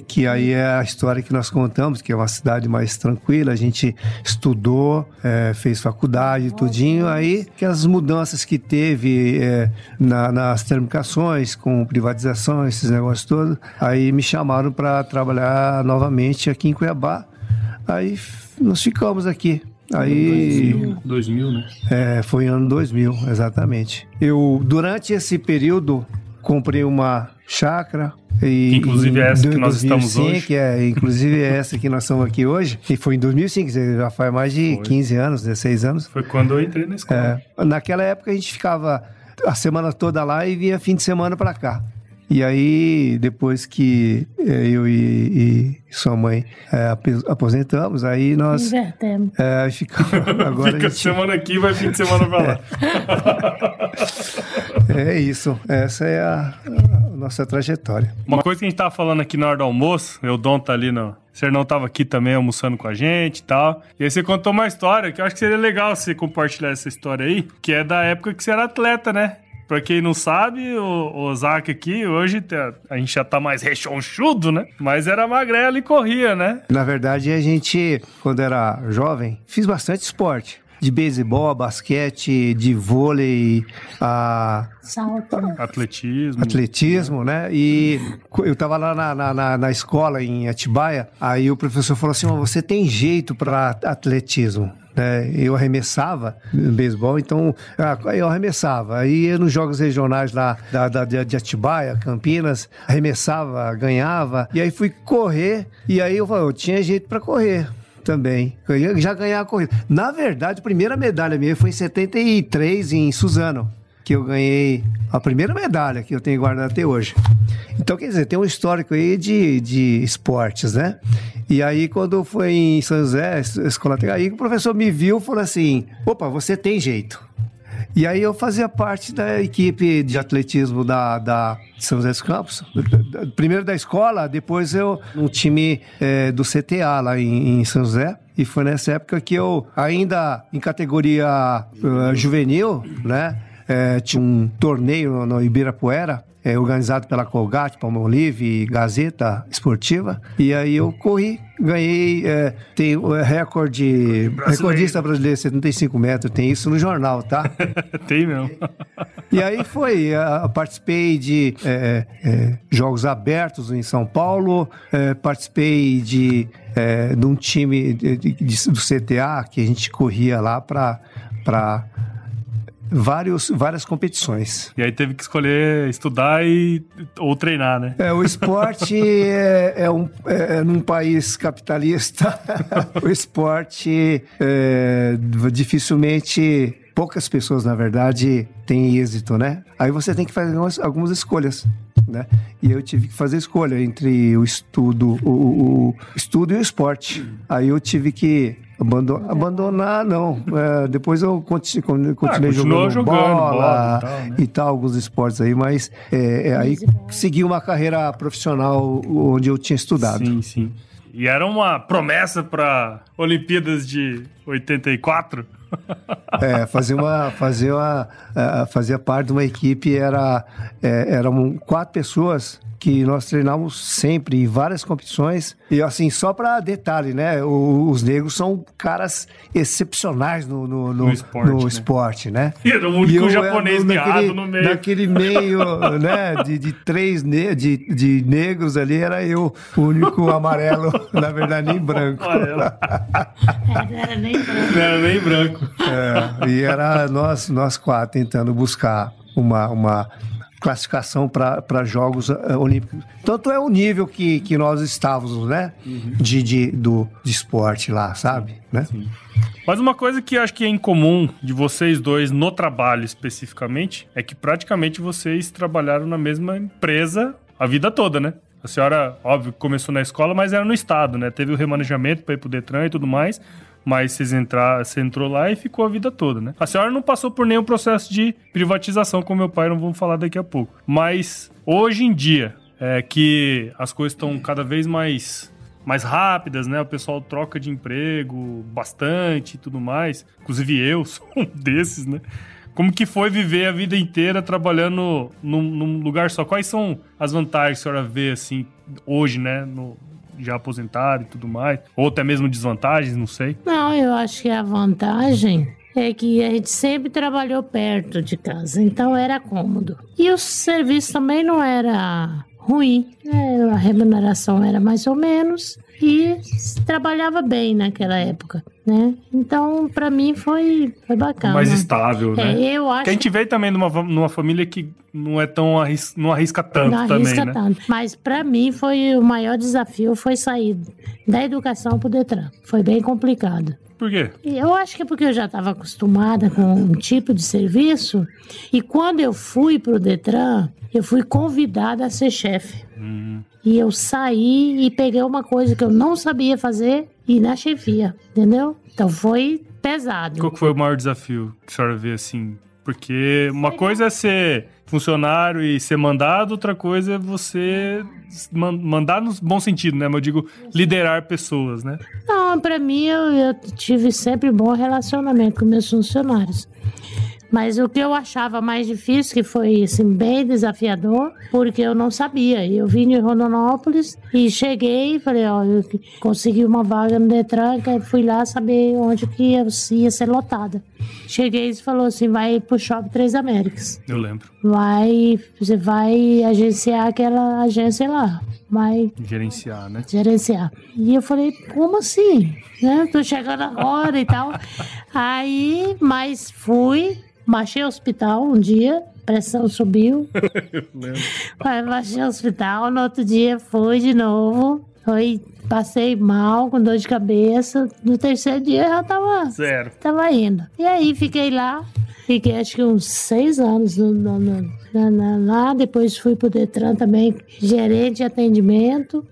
B: que aí é a história que nós contamos, que é uma cidade mais tranquila. A gente estudou, é, fez faculdade, tudinho. Aí que as mudanças que teve é, na, nas termificações, com privatização, esses negócios todos, aí me chamaram para trabalhar novamente aqui em Cuiabá. Aí nós ficamos aqui. Aí
A: 2000, 2000 né?
B: É, foi ano 2000, exatamente. Eu durante esse período comprei uma chácara. E,
A: inclusive é essa que nós 2005, estamos hoje.
B: Que é, inclusive é essa que nós estamos aqui hoje. E foi em 2005, já faz mais de foi. 15 anos, 16 anos.
A: Foi quando eu entrei na escola.
B: É, naquela época a gente ficava a semana toda lá e vinha fim de semana para cá. E aí, depois que é, eu e, e sua mãe é, aposentamos, aí nós.
C: Invertemos.
B: É, ficamos. Agora
A: Fica gente... semana aqui vai fim de semana pra lá.
B: É, é isso. Essa é a, a, nossa trajetória.
A: Uma coisa que a gente tava falando aqui na hora do almoço, o Dom tá ali no. Você não tava aqui também almoçando com a gente e tal. E aí você contou uma história que eu acho que seria legal você compartilhar essa história aí, que é da época que você era atleta, né? Pra quem não sabe, o, o Zac aqui, hoje tá, a gente já tá mais rechonchudo, né? Mas era magrelo e corria, né?
B: Na verdade, a gente, quando era jovem, fiz bastante esporte de beisebol, basquete, de vôlei, a
C: Salto.
A: atletismo.
B: Atletismo, né? E eu tava lá na, na, na escola em Atibaia, aí o professor falou assim: você tem jeito para atletismo. Né? Eu arremessava no beisebol, então ah, eu arremessava. Aí nos jogos regionais lá da, da, de Atibaia, Campinas, arremessava, ganhava. E aí fui correr, e aí eu, eu tinha jeito para correr também. Eu já ganhar a corrida. Na verdade, a primeira medalha minha foi em 73 em Suzano. que eu ganhei a primeira medalha que eu tenho guardado até hoje. Então, quer dizer, tem um histórico aí de, de esportes, né? E aí, quando foi em São José, escola aí o professor me viu e falou assim: opa, você tem jeito. E aí eu fazia parte da equipe de atletismo da, da São José dos Campos. Primeiro da escola, depois eu no time é, do CTA lá em, em, São José. E foi nessa época que eu, ainda em categoria uh, juvenil, né? É, tinha um torneio no, no Ibirapuera é, organizado pela Colgate, Palmolive e Gazeta Esportiva. E aí eu corri, ganhei, é, tem o recorde, brasileiro. recordista brasileiro, 75 metros, tem isso no jornal, tá?
A: tem mesmo.
B: E aí foi, uh, participei de é, é, Jogos Abertos em São Paulo, é, participei de, é, de um time de, de, do CTA que a gente corria lá para vários, várias competições.
A: E aí teve que escolher estudar e, ou treinar, né?
B: É, o esporte é, é, um, é, é num país capitalista, o esporte é, dificilmente poucas pessoas, na verdade, têm êxito, né? Aí você tem que fazer algumas, algumas escolhas, né? E eu tive que fazer escolha entre o estudo, o, o, o estudo e o esporte. Aí eu tive que Abandon, abandonar, não. É, depois eu continuei, continuei ah, jogando, jogando, bola, bola e, tal, né? e, tal, alguns esportes aí, mas é, é, aí segui uma carreira profissional onde eu tinha estudado.
A: Sim, sim. E era uma promessa para Olimpíadas de 84?
B: É, fazia uma, fazia uma, uh, fazia parte de uma equipe, era, é, eram quatro pessoas que nós treinamos sempre em várias competições. E assim, só para detalhe, né? O, os negros são caras excepcionais no, no, no, no esporte, no né? esporte, né?
A: E era o único japonês no, naquele, no meio.
B: Naquele meio, né? De, de três ne de, de negros ali, era eu, o único amarelo, na verdade, nem branco. Amarelo.
C: não era nem branco.
A: Não era nem branco.
B: É, e era nós, nós quatro tentando buscar uma, uma classificação para Jogos uh, Olímpicos. Tanto é o nível que, que nós estávamos, né? Uhum. De, de, do, de esporte lá, sabe? Né? Sim.
A: Mas uma coisa que acho que é incomum de vocês dois no trabalho especificamente é que praticamente vocês trabalharam na mesma empresa a vida toda, né? A senhora, óbvio, começou na escola, mas era no estado, né? Teve o remanejamento para ir pro Detran e tudo mais mas vocês entrar, você entrou lá e ficou a vida toda, né? A senhora não passou por nenhum processo de privatização com meu pai, não vamos falar daqui a pouco. Mas hoje em dia, é que as coisas estão cada vez mais mais rápidas, né? O pessoal troca de emprego bastante e tudo mais. Inclusive eu sou um desses, né? Como que foi viver a vida inteira trabalhando num, num lugar só? Quais são as vantagens que a senhora vê, assim, hoje, né? No, já aposentado e tudo mais? Ou até mesmo desvantagens, não sei.
C: Não, eu acho que a vantagem é que a gente sempre trabalhou perto de casa, então era cômodo. E o serviço também não era ruim, né? a remuneração era mais ou menos e trabalhava bem naquela época, né? Então, para mim foi, foi bacana.
A: Mais estável,
C: é,
A: né?
C: Eu acho.
A: Que a gente vê também numa, numa família que não é tão arris, não arrisca tanto não arrisca também, né? tanto.
C: Mas para mim foi o maior desafio foi sair da educação pro Detran. Foi bem complicado.
A: Por quê?
C: Eu acho que é porque eu já estava acostumada com um tipo de serviço e quando eu fui pro Detran, eu fui convidada a ser chefe. Uhum. E eu saí e peguei uma coisa que eu não sabia fazer e na chefia, entendeu? Então foi pesado.
A: Qual foi o maior desafio que a senhora vê assim? Porque uma coisa é ser funcionário e ser mandado, outra coisa é você mandar no bom sentido, né? Mas eu digo liderar pessoas, né?
C: Não, para mim eu, eu tive sempre bom relacionamento com meus funcionários. Mas o que eu achava mais difícil, que foi assim, bem desafiador, porque eu não sabia. Eu vim de Rondonópolis e cheguei e falei, ó, eu consegui uma vaga no Detran, que fui lá saber onde que ia, ia ser lotada. Cheguei e falou assim, vai pro Shopping Três Américas.
A: Eu lembro.
C: Vai, você vai agenciar aquela agência lá. Vai...
A: Gerenciar, né?
C: Gerenciar. E eu falei, como assim? Né? Tô chegando agora e tal. Aí, mas fui, Baixei o hospital um dia, pressão subiu. Aí baixei o hospital, no outro dia fui de novo. Foi, passei mal, com dor de cabeça. No terceiro dia já tava.
A: Zero.
C: Tava indo. E aí fiquei lá. Fiquei acho que uns seis anos no, no, no, lá. Depois fui pro Detran também, gerente de atendimento.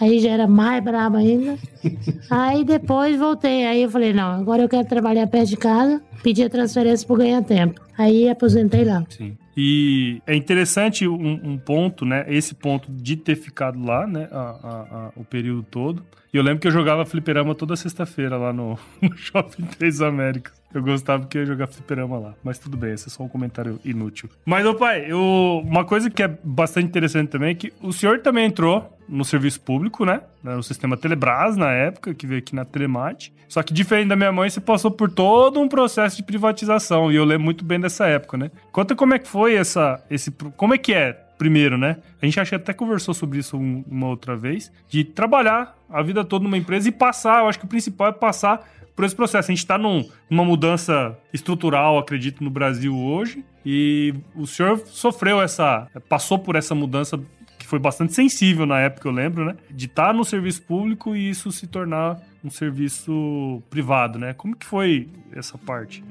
C: Aí já era mais braba ainda. Aí depois voltei. Aí eu falei, não, agora eu quero trabalhar perto de casa. Pedi a transferência por ganhar tempo. Aí aposentei lá.
A: Sim. E é interessante um, um, ponto, né? Esse ponto de ter ficado lá, né? A, a, a, o período todo. E eu lembro que eu jogava fliperama toda sexta-feira lá no, no Shopping Três Américas. Eu gostava que eu ia jogar fliperama lá. Mas tudo bem, esse é só um comentário inútil. Mas, ô pai, eu, uma coisa que é bastante interessante também é que o senhor também entrou no serviço público, né? No sistema Telebrás, na época, que veio aqui na Telemate. Só que, diferente da minha mãe, você passou por todo um processo de privatização. E eu lembro muito bem dessa época, né? Conta como é que foi essa... Esse, como é que é primeiro, né? A gente acho que até conversou sobre isso uma outra vez, de trabalhar a vida toda numa empresa e passar, eu acho que o principal é passar por esse processo. A gente está num, numa mudança estrutural, acredito, no Brasil hoje, e o senhor sofreu essa, passou por essa mudança que foi bastante sensível na época, eu lembro, né? De estar tá no serviço público e isso se tornar um serviço privado, né? Como que foi essa parte?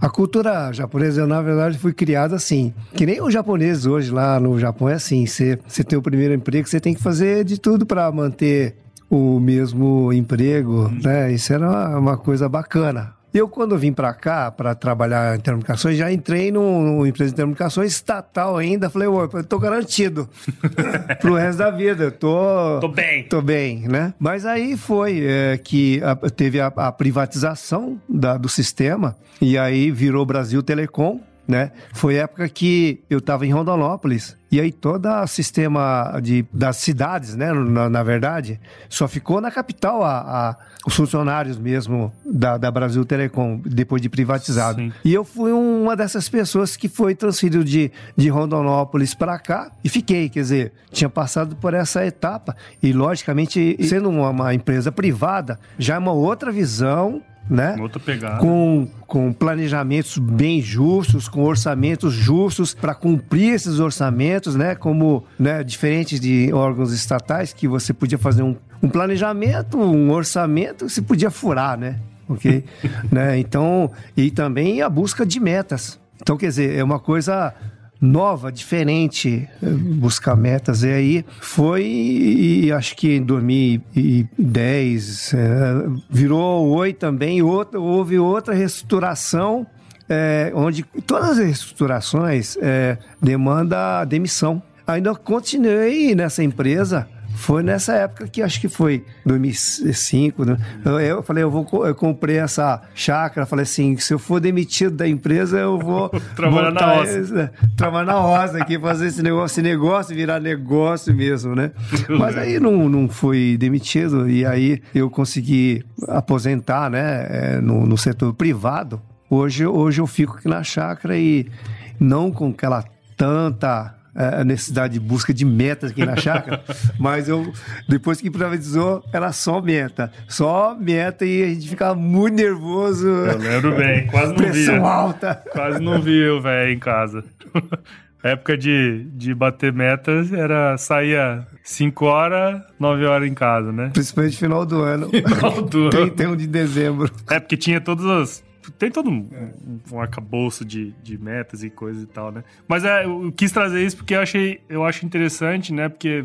B: A cultura japonesa, na verdade, foi criada assim. Que nem os japoneses hoje lá no Japão é assim. Você, você tem o primeiro emprego, você tem que fazer de tudo para manter o mesmo emprego, né? Isso era uma coisa bacana. Eu, quando vim para cá para trabalhar em telecomunicações, já entrei numa empresa de telecomunicações estatal ainda. Falei, ô, eu tô garantido pro resto da vida. Eu tô.
A: Tô bem.
B: Tô bem, né? Mas aí foi é, que a, teve a, a privatização da, do sistema e aí virou Brasil Telecom né? Foi época que eu estava em Rondonópolis e aí todo o sistema de, das cidades, né, na, na verdade, só ficou na capital a, a os funcionários mesmo da, da, Brasil Telecom, depois de privatizado. Sim. E eu fui uma dessas pessoas que foi transferido de, de Rondonópolis para cá e fiquei, quer dizer, tinha passado por essa etapa. E, logicamente, sendo uma, uma empresa privada, já é uma outra visão né?
A: Outra pegada.
B: Com, com planejamentos bem justos, com orçamentos justos para cumprir esses orçamentos, né? Como, né, diferente de órgãos estatais que você podia fazer um, um planejamento, um orçamento, você podia furar, né? Ok? né? Então, e também a busca de metas. Então, quer dizer, é uma coisa nova, diferente, eh, buscar metas. E aí foi, e acho que em 2010 é, eh, virou oi também, outra, houve outra reestruturação, é, onde todas as reestruturações é, demanda demissão. Ainda continuei nessa empresa foi nessa época que acho que foi 2005, né? eu, eu, falei, eu vou eu comprei essa chácara, falei assim, se eu for demitido da empresa, eu vou
A: trabalhar na roça.
B: trabalhar na roça aqui, fazer esse negócio, esse negócio virar negócio mesmo, né? Mas aí não, não fui demitido e aí eu consegui aposentar, né, é, no, no setor privado. Hoje, hoje eu fico aqui na chácara e não com aquela tanta a necessidade de busca de metas aqui na chácara, mas eu, depois que privatizou, era só meta. Só meta e a gente ficava muito nervoso.
A: Eu lembro bem, quase não
B: Pressão via. alta.
A: Quase não via o velho em casa. A época de, de bater metas era saía 5 horas, 9 horas em casa, né?
B: Principalmente final do ano. Final do ano. 31 de dezembro.
A: É, porque tinha todas as tem todo um, um arcabouço de, de metas e coisas e tal, né? Mas é, eu quis trazer isso porque eu achei, eu acho interessante, né? Porque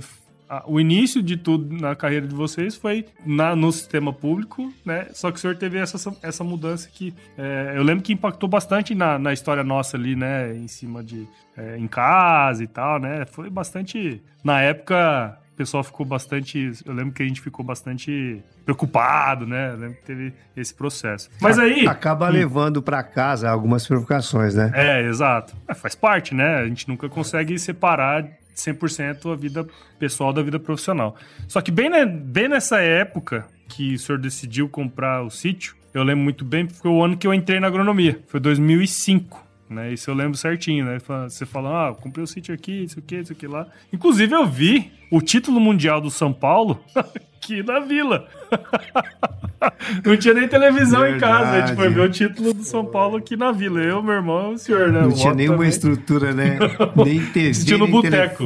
A: o início de tudo na carreira de vocês foi na, no sistema público, né? Só que o senhor teve essa, essa mudança que é, eu lembro que impactou bastante na, na história nossa ali, né? Em cima de é, em casa e tal, né? Foi bastante na época pessoal ficou bastante. Eu lembro que a gente ficou bastante preocupado, né? Eu lembro que teve esse processo. Mas aí.
B: Acaba hum. levando para casa algumas provocações, né?
A: É, exato. É, faz parte, né? A gente nunca consegue separar 100% a vida pessoal da vida profissional. Só que bem, né, bem nessa época que o senhor decidiu comprar o sítio, eu lembro muito bem, porque foi o ano que eu entrei na agronomia. Foi 2005 né? Isso eu lembro certinho, né? Você fala, ah, comprei o sítio aqui, isso aqui, isso aqui lá. Inclusive, eu vi o título mundial do São Paulo aqui na vila. Não tinha nem televisão Verdade. em casa. A gente foi ver o título do São Paulo aqui na vila. Eu, meu irmão, o senhor, né?
B: Não tinha nenhuma também. estrutura, né? nem TV, Assistiu
A: no boteco.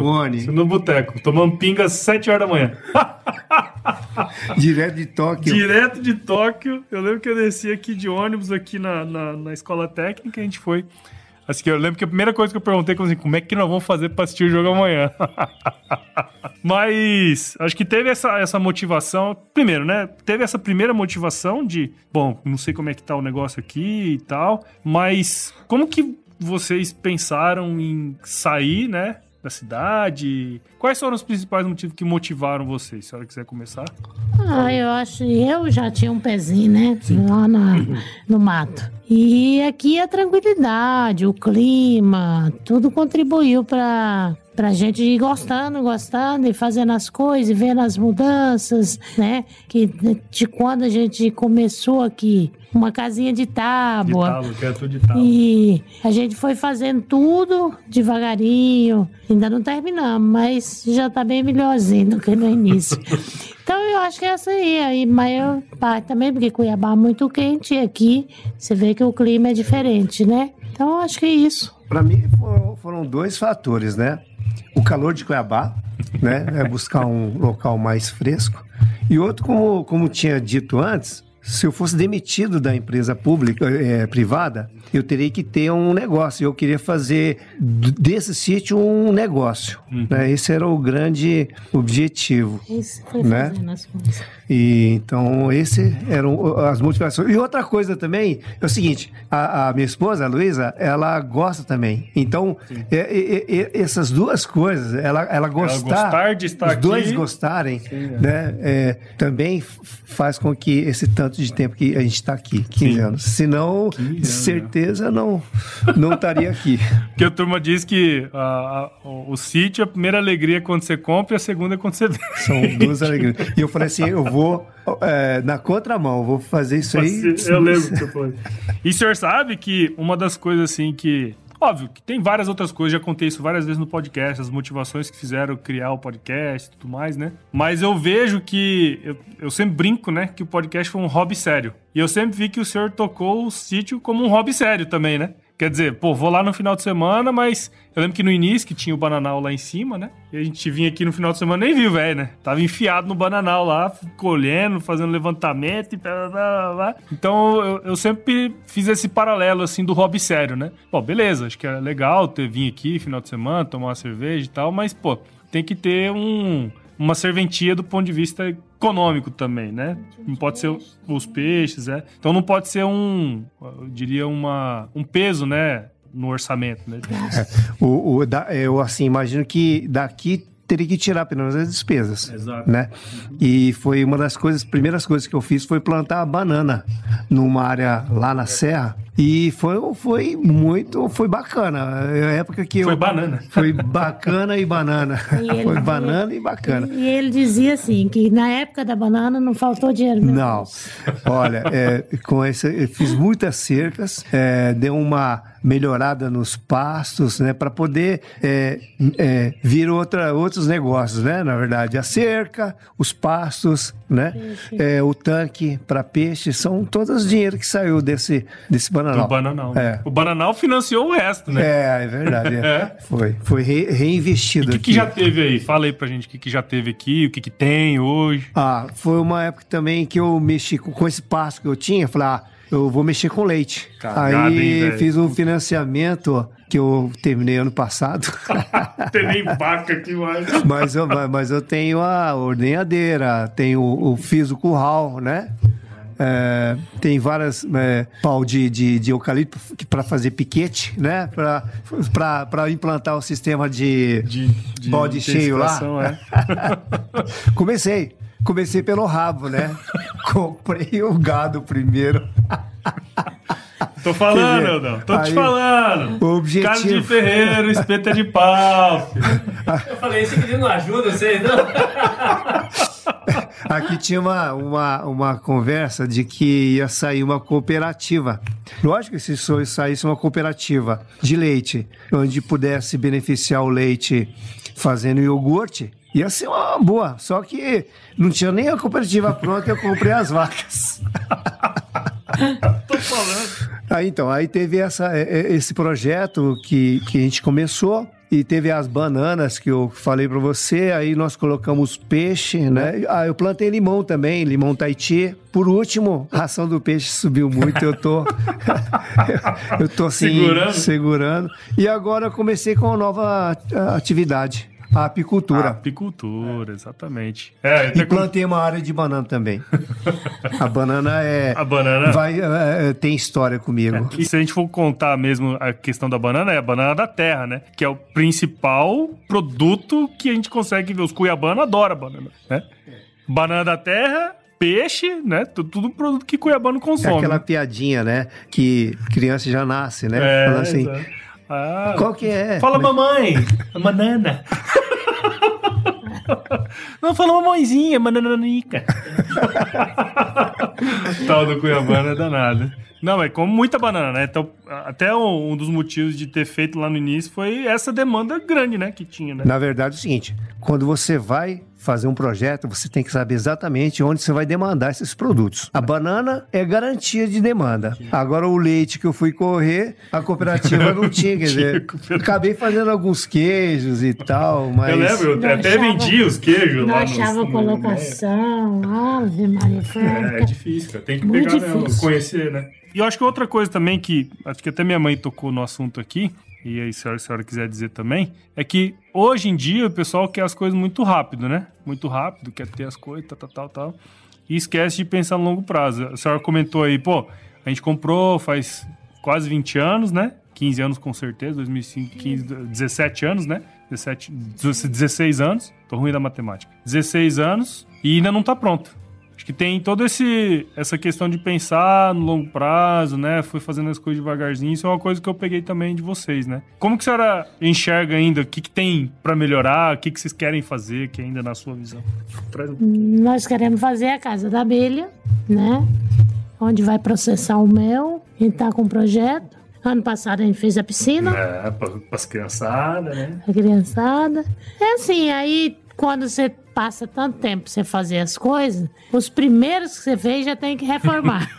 A: No boteco. Tomando pinga às 7 horas da manhã.
B: Direto de Tóquio.
A: Direto de Tóquio. Eu lembro que eu desci aqui de ônibus aqui na, na, na escola técnica. A gente foi Assim, eu lembro que a primeira coisa que eu perguntei foi assim, como é que nós vamos fazer pra assistir o jogo amanhã? Mas acho que teve essa, essa motivação. Primeiro, né? Teve essa primeira motivação de, bom, não sei como é que tá o negócio aqui e tal, mas como que vocês pensaram em sair, né? Da cidade? Quais foram os principais motivos que motivaram vocês? Se a senhora quiser começar.
C: Ah, eu acho. Eu já tinha um pezinho, né? Sim. Lá na, no mato. E aqui a tranquilidade, o clima, tudo contribuiu para pra gente ir gostando, gostando e fazendo as coisas, e vendo as mudanças, né? Que de quando a gente começou aqui, uma casinha de tábua. De tábua, que é tudo de tábua. E a gente foi fazendo tudo devagarinho. Ainda não terminamos, mas já tá bem melhorzinho do que no início. então eu acho que é essa aí. aí mas eu pai também, porque Cuiabá é muito quente e aqui você vê que o clima é diferente, né? Então eu acho que é isso.
B: Para mim foram, foram dois fatores, né? O calor de Cuiabá, né? É buscar um local mais fresco. E outro, como, como tinha dito antes, se eu fosse demitido da empresa pública, é, privada, eu teria que ter um negócio. Eu queria fazer desse sítio um negócio. Uhum. Né? Esse era o grande objetivo. Isso foi né? fazendo as coisas. E, então, esse eram as motivações. E outra coisa também é o seguinte: a, a minha esposa, a Luísa, ela gosta também. Então, é, é, é, essas duas coisas, ela, ela gostar, ela gostar de estar os aqui. dois gostarem, Sim, é. né, é, também faz com que esse tanto de tempo que a gente está aqui, 15 Sim. anos. Senão, 15 anos, certeza não, não estaria aqui.
A: Porque a turma diz que a, a, o, sítio, a primeira alegria é quando você compra e a segunda é quando você vende.
B: São duas alegrias. E eu falei assim: eu vou é, na contramão, vou fazer isso aí.
A: Eu lembro que eu falei. E o senhor sabe que uma das coisas assim que. Óbvio que tem várias outras coisas, já contei isso várias vezes no podcast, as motivações que fizeram criar o podcast e tudo mais, né? Mas eu vejo que. Eu, eu sempre brinco, né? Que o podcast foi um hobby sério. E eu sempre vi que o senhor tocou o sítio como um hobby sério também, né? Quer dizer, pô, vou lá no final de semana, mas eu lembro que no início, que tinha o bananal lá em cima, né? E a gente vinha aqui no final de semana nem viu, velho, né? Tava enfiado no bananal lá, colhendo, fazendo levantamento e blá, blá, blá. Então eu, eu, sempre fiz esse paralelo, assim, do hobby sério, né? Pô, beleza, acho que é legal ter vir aqui final de semana, tomar uma cerveja e tal, mas, pô, tem que ter um uma serventia do ponto de vista econômico também, né? Não pode ser os peixes, é. Então não pode ser um, eu diria uma um peso, né, no orçamento, né?
B: O, o da, eu assim imagino que daqui teria que tirar pelo menos as despesas, Exato. né? E foi uma das coisas, primeiras coisas que eu fiz foi plantar banana numa área lá na serra e foi, foi muito, foi bacana. É a época que
A: foi
B: eu,
A: banana.
B: Foi bacana e banana. E foi banana e bacana.
C: E ele dizia assim que na época da banana não faltou dinheiro.
B: Não. Olha, é, com esse, eu fiz muitas cercas, é, deu uma melhorada nos pastos, né, para poder é, é, vir outra, outros negócios, né, na verdade, a cerca, os pastos, né, é, o tanque para peixe, são todos dinheiro que saiu desse desse bananal.
A: Do bananal. É. O bananal financiou o resto, né?
B: É, é verdade. É. é. Foi, foi re, reinvestido.
A: O que, que, já teve aí? Fala aí pra gente o que, que já teve aqui, o que, que tem hoje.
B: Ah, foi uma época também que eu mexi com, com esse pasto que eu tinha, falei, ah, eu vou mexer com leite. Cagada, Aí hein, fiz um financiamento que eu terminei ano passado.
A: Tem nem vaca aqui mais.
B: mas, eu, mas eu tenho a ordenhadeira, tenho fiz o curral, né? É, tem várias é, pau de, de, de eucalipto para fazer piquete, né? Para implantar o sistema de, de, de cheio lá. É. Comecei. Comecei pelo rabo, né? Comprei o gado primeiro.
A: Tô falando, não. Tô aí, te falando.
B: O objetivo... Carlos
A: de Ferreira, espeta de pau.
D: Eu falei, esse aqui não ajuda vocês, não?
B: Aqui tinha uma, uma, uma conversa de que ia sair uma cooperativa. Lógico que se saísse uma cooperativa de leite, onde pudesse beneficiar o leite fazendo iogurte, Ia ser uma boa, só que não tinha nem a cooperativa pronta, eu comprei as vacas.
A: Tô falando.
B: Aí então, aí teve essa, é, é, esse projeto que, que a gente começou. E teve as bananas que eu falei para você, aí nós colocamos peixe, né? Ah, eu plantei limão também, limão Tahiti. Por último, a ração do peixe subiu muito, eu tô eu tô assim, segurando. segurando. E agora eu comecei com uma nova atividade. A apicultura. A
A: apicultura, exatamente.
B: É, e plantei uma área de banana também. a banana é.
A: A banana.
B: Vai, é, é, tem história comigo.
A: É. E se a gente for contar mesmo a questão da banana, é a banana da terra, né? Que é o principal produto que a gente consegue ver. Os cuiabanos adoram banana, né? Banana da terra peixe, né? Tudo produto que cuiabano consome.
B: É aquela piadinha, né? Que criança já nasce, né? É, Fala assim. Ah, Qual que é?
A: Fala, mamãe! Banana! Não, fala mamãezinha, banananica. Tal do Cuiabana é danado. Não, é como muita banana, né? Então, até um dos motivos de ter feito lá no início foi essa demanda grande, né? Que tinha, né?
B: Na verdade, é o seguinte: quando você vai fazer um projeto, você tem que saber exatamente onde você vai demandar esses produtos. A banana é garantia de demanda. Agora, o leite que eu fui correr, a cooperativa não tinha, quer dizer, acabei fazendo alguns queijos e tal, mas...
A: Eu lembro, eu até achava, vendi os queijos
C: não lá achava no, colocação, ave Maria
A: É, é difícil, cara. tem que Muito pegar, né, conhecer, né? E eu acho que outra coisa também que, acho que até minha mãe tocou no assunto aqui, e aí se a senhora quiser dizer também, é que hoje em dia o pessoal quer as coisas muito rápido, né? Muito rápido, quer ter as coisas, tal, tal, tal, tal. E esquece de pensar no longo prazo. A senhora comentou aí, pô, a gente comprou faz quase 20 anos, né? 15 anos com certeza, 2005, 15, 17 anos, né? 17, 16 anos. Tô ruim da matemática. 16 anos e ainda não tá pronto. Acho que tem toda esse, essa questão de pensar no longo prazo, né? Fui fazendo as coisas devagarzinho. Isso é uma coisa que eu peguei também de vocês, né? Como que a senhora enxerga ainda? O que, que tem para melhorar? O que, que vocês querem fazer que ainda na sua visão?
C: Um... Nós queremos fazer a Casa da Abelha, né? Onde vai processar o mel. A gente tá com um projeto. Ano passado a gente fez a piscina.
A: É, para as criançadas, né?
C: A criançada. É assim, aí quando você passa tanto tempo você fazer as coisas, os primeiros que você fez já tem que reformar.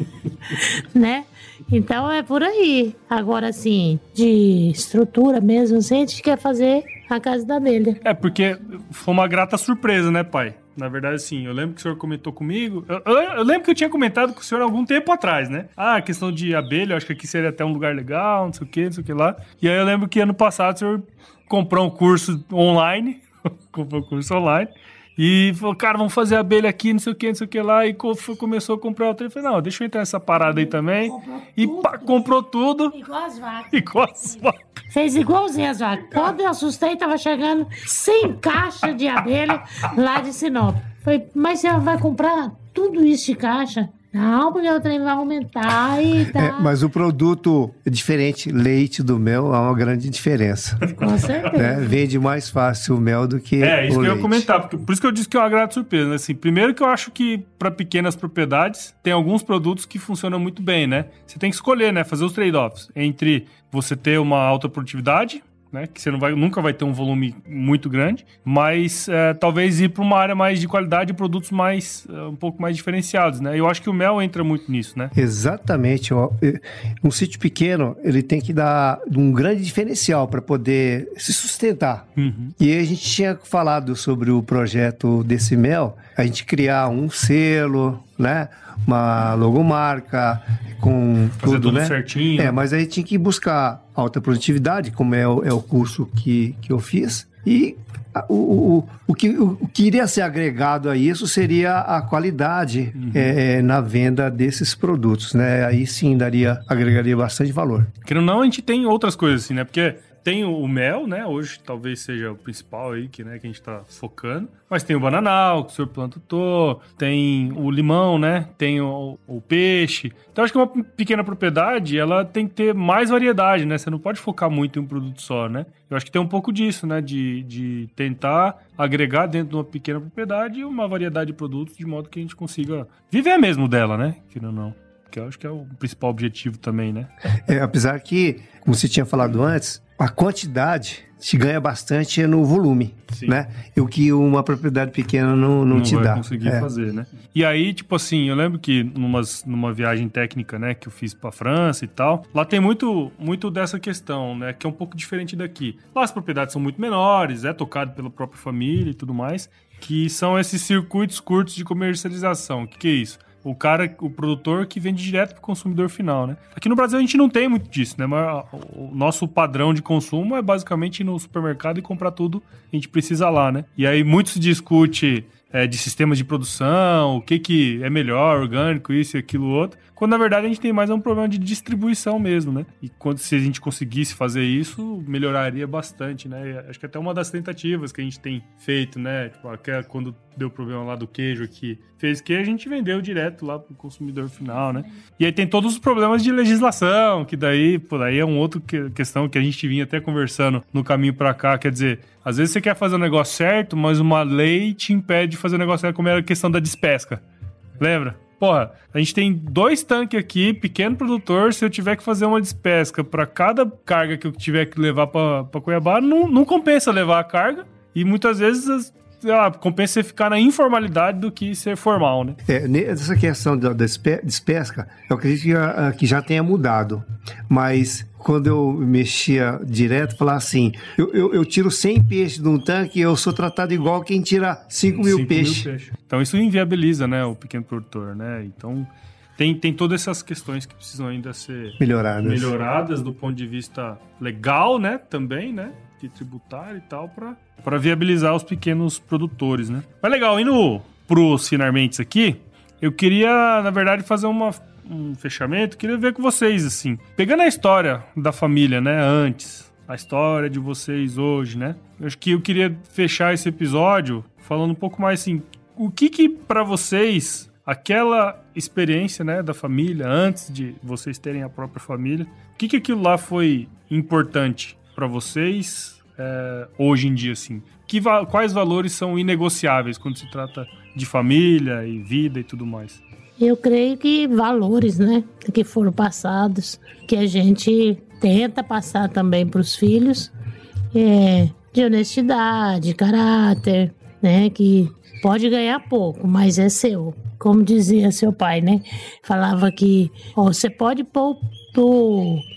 C: né? Então é por aí. Agora, assim, de estrutura mesmo, assim, a gente quer fazer a casa da abelha.
A: É, porque foi uma grata surpresa, né, pai? Na verdade, sim. Eu lembro que o senhor comentou comigo. Eu, eu, eu, lembro que eu tinha comentado com o senhor algum tempo atrás, né? Ah, questão de abelha, eu acho que aqui seria até um lugar legal, não sei o que, não sei o que lá. E aí eu lembro que ano passado o senhor comprou um curso online comprou curso online. E falou, cara, vamos fazer abelha aqui, não sei o que, não sei o que lá. E começou a comprar outra. Ele falou, não, deixa eu entrar nessa parada aí também. Comprou e tudo, pá, comprou tudo.
C: Igual as vacas.
A: Igual as vacas.
C: Fez igualzinho as vacas. Quando eu assustei, tava chegando 100 caixas de abelha lá de Sinop. Falei, mas você vai comprar tudo isso de caixa? Não, porque o trem vai aumentar e tá.
B: É, mas o produto é diferente, leite do mel, há uma grande diferença.
C: Com certeza.
B: É, vende mais fácil o mel do que.
A: É, isso
B: que
A: leite. eu ia comentar. Porque, por isso que eu disse que é uma grande surpresa. Né? Assim, primeiro que eu acho que para pequenas propriedades tem alguns produtos que funcionam muito bem, né? Você tem que escolher, né? Fazer os trade-offs entre você ter uma alta produtividade né? Que você não vai, nunca vai ter um volume muito grande, mas é, talvez ir para uma área mais de qualidade e produtos mais é, um pouco mais diferenciados, né? Eu acho que o mel entra muito nisso, né?
B: Exatamente. Um sítio pequeno ele tem que dar um grande diferencial para poder se sustentar. Uhum. E a gente tinha falado sobre o projeto desse mel, a gente criar um selo, né? Uma logomarca com
A: Fazer
B: tudo,
A: tudo
B: né?
A: certinho.
B: É, mas aí tinha que buscar alta produtividade, como é o, é o curso que, que eu fiz. E o, o, o, que, o, que iria ser agregado a isso seria a qualidade uhum. é, é na venda desses produtos, né? Aí sim daria, agregaria bastante valor.
A: Querendo não, a gente tem outras coisas assim, né? Porque tem o mel, né? Hoje talvez seja o principal aí que, né, que a gente tá focando. Mas tem o bananal, que o senhor plantou, tem o limão, né? Tem o, o, peixe. Então acho que uma pequena propriedade, ela tem que ter mais variedade, né? Você não pode focar muito em um produto só, né? Eu acho que tem um pouco disso, né? De, de tentar agregar dentro de uma pequena propriedade uma variedade de produtos de modo que a gente consiga viver mesmo dela, né? Que não, não. Que eu acho que é o principal objetivo também, né?
B: É, apesar que, como você tinha falado antes, a quantidade te ganha bastante é no volume, Sim. né? O que uma propriedade pequena não, não, não te
A: vai
B: dá.
A: conseguir é. fazer, né? E aí, tipo assim, eu lembro que numas, numa viagem técnica, né, que eu fiz pra França e tal, lá tem muito, muito dessa questão, né, que é um pouco diferente daqui. Lá as propriedades são muito menores, é tocado pela própria família e tudo mais, que são esses circuitos curtos de comercialização. O que, que é isso? O cara, o produtor que vende direto para o consumidor final, né? Aqui no Brasil a gente não tem muito disso, né? Mas o nosso padrão de consumo é basicamente ir no supermercado e comprar tudo que a gente precisa lá, né? E aí muito se discute é, de sistemas de produção, o que, que é melhor, orgânico, isso e aquilo outro. Quando na verdade a gente tem mais um problema de distribuição mesmo, né? E quando se a gente conseguisse fazer isso, melhoraria bastante, né? acho que até uma das tentativas que a gente tem feito, né? Tipo, quando deu problema lá do queijo aqui, fez que a gente vendeu direto lá pro consumidor final, né? E aí tem todos os problemas de legislação, que daí, por aí é um outro que, questão que a gente vinha até conversando no caminho para cá, quer dizer, às vezes você quer fazer o negócio certo, mas uma lei te impede de fazer o negócio certo, como era a questão da despesca. Lembra? Porra, a gente tem dois tanques aqui, pequeno produtor. Se eu tiver que fazer uma despesca para cada carga que eu tiver que levar para Cuiabá, não, não compensa levar a carga. E muitas vezes lá, compensa você ficar na informalidade do que ser formal, né?
B: É, essa questão da, despesca, eu acredito que, ah, que já tenha mudado. Mas quando eu mexia direto, falar assim: eu, eu, eu, tiro 100 peixes de um tanque e eu sou tratado igual quem tira 5 mil, 5 peixes. mil peixes.
A: Então isso inviabiliza né, o pequeno produtor, né? Então. Tem, tem todas essas questões que precisam ainda ser
B: melhoradas.
A: melhoradas do ponto de vista legal, né? Também, né? De tributário e tal, para viabilizar os pequenos produtores, né? Mas legal, indo os finalmente aqui, eu queria, na verdade, fazer uma um fechamento, queria ver com vocês, assim. Pegando a história da família, né, antes, a história de vocês hoje, né? Eu acho que eu queria fechar esse episódio falando um pouco mais assim, o que que para vocês aquela experiência, né, da família antes de vocês terem a própria família, o que que aquilo lá foi importante para vocês é, hoje em dia, assim? Que, quais valores são inegociáveis quando se trata de família e vida e tudo mais?
C: Eu creio que valores, né, que foram passados, que a gente tenta passar também para os filhos, é, de honestidade, caráter, né, que pode ganhar pouco, mas é seu. Como dizia seu pai, né? Falava que ó, você pode pôr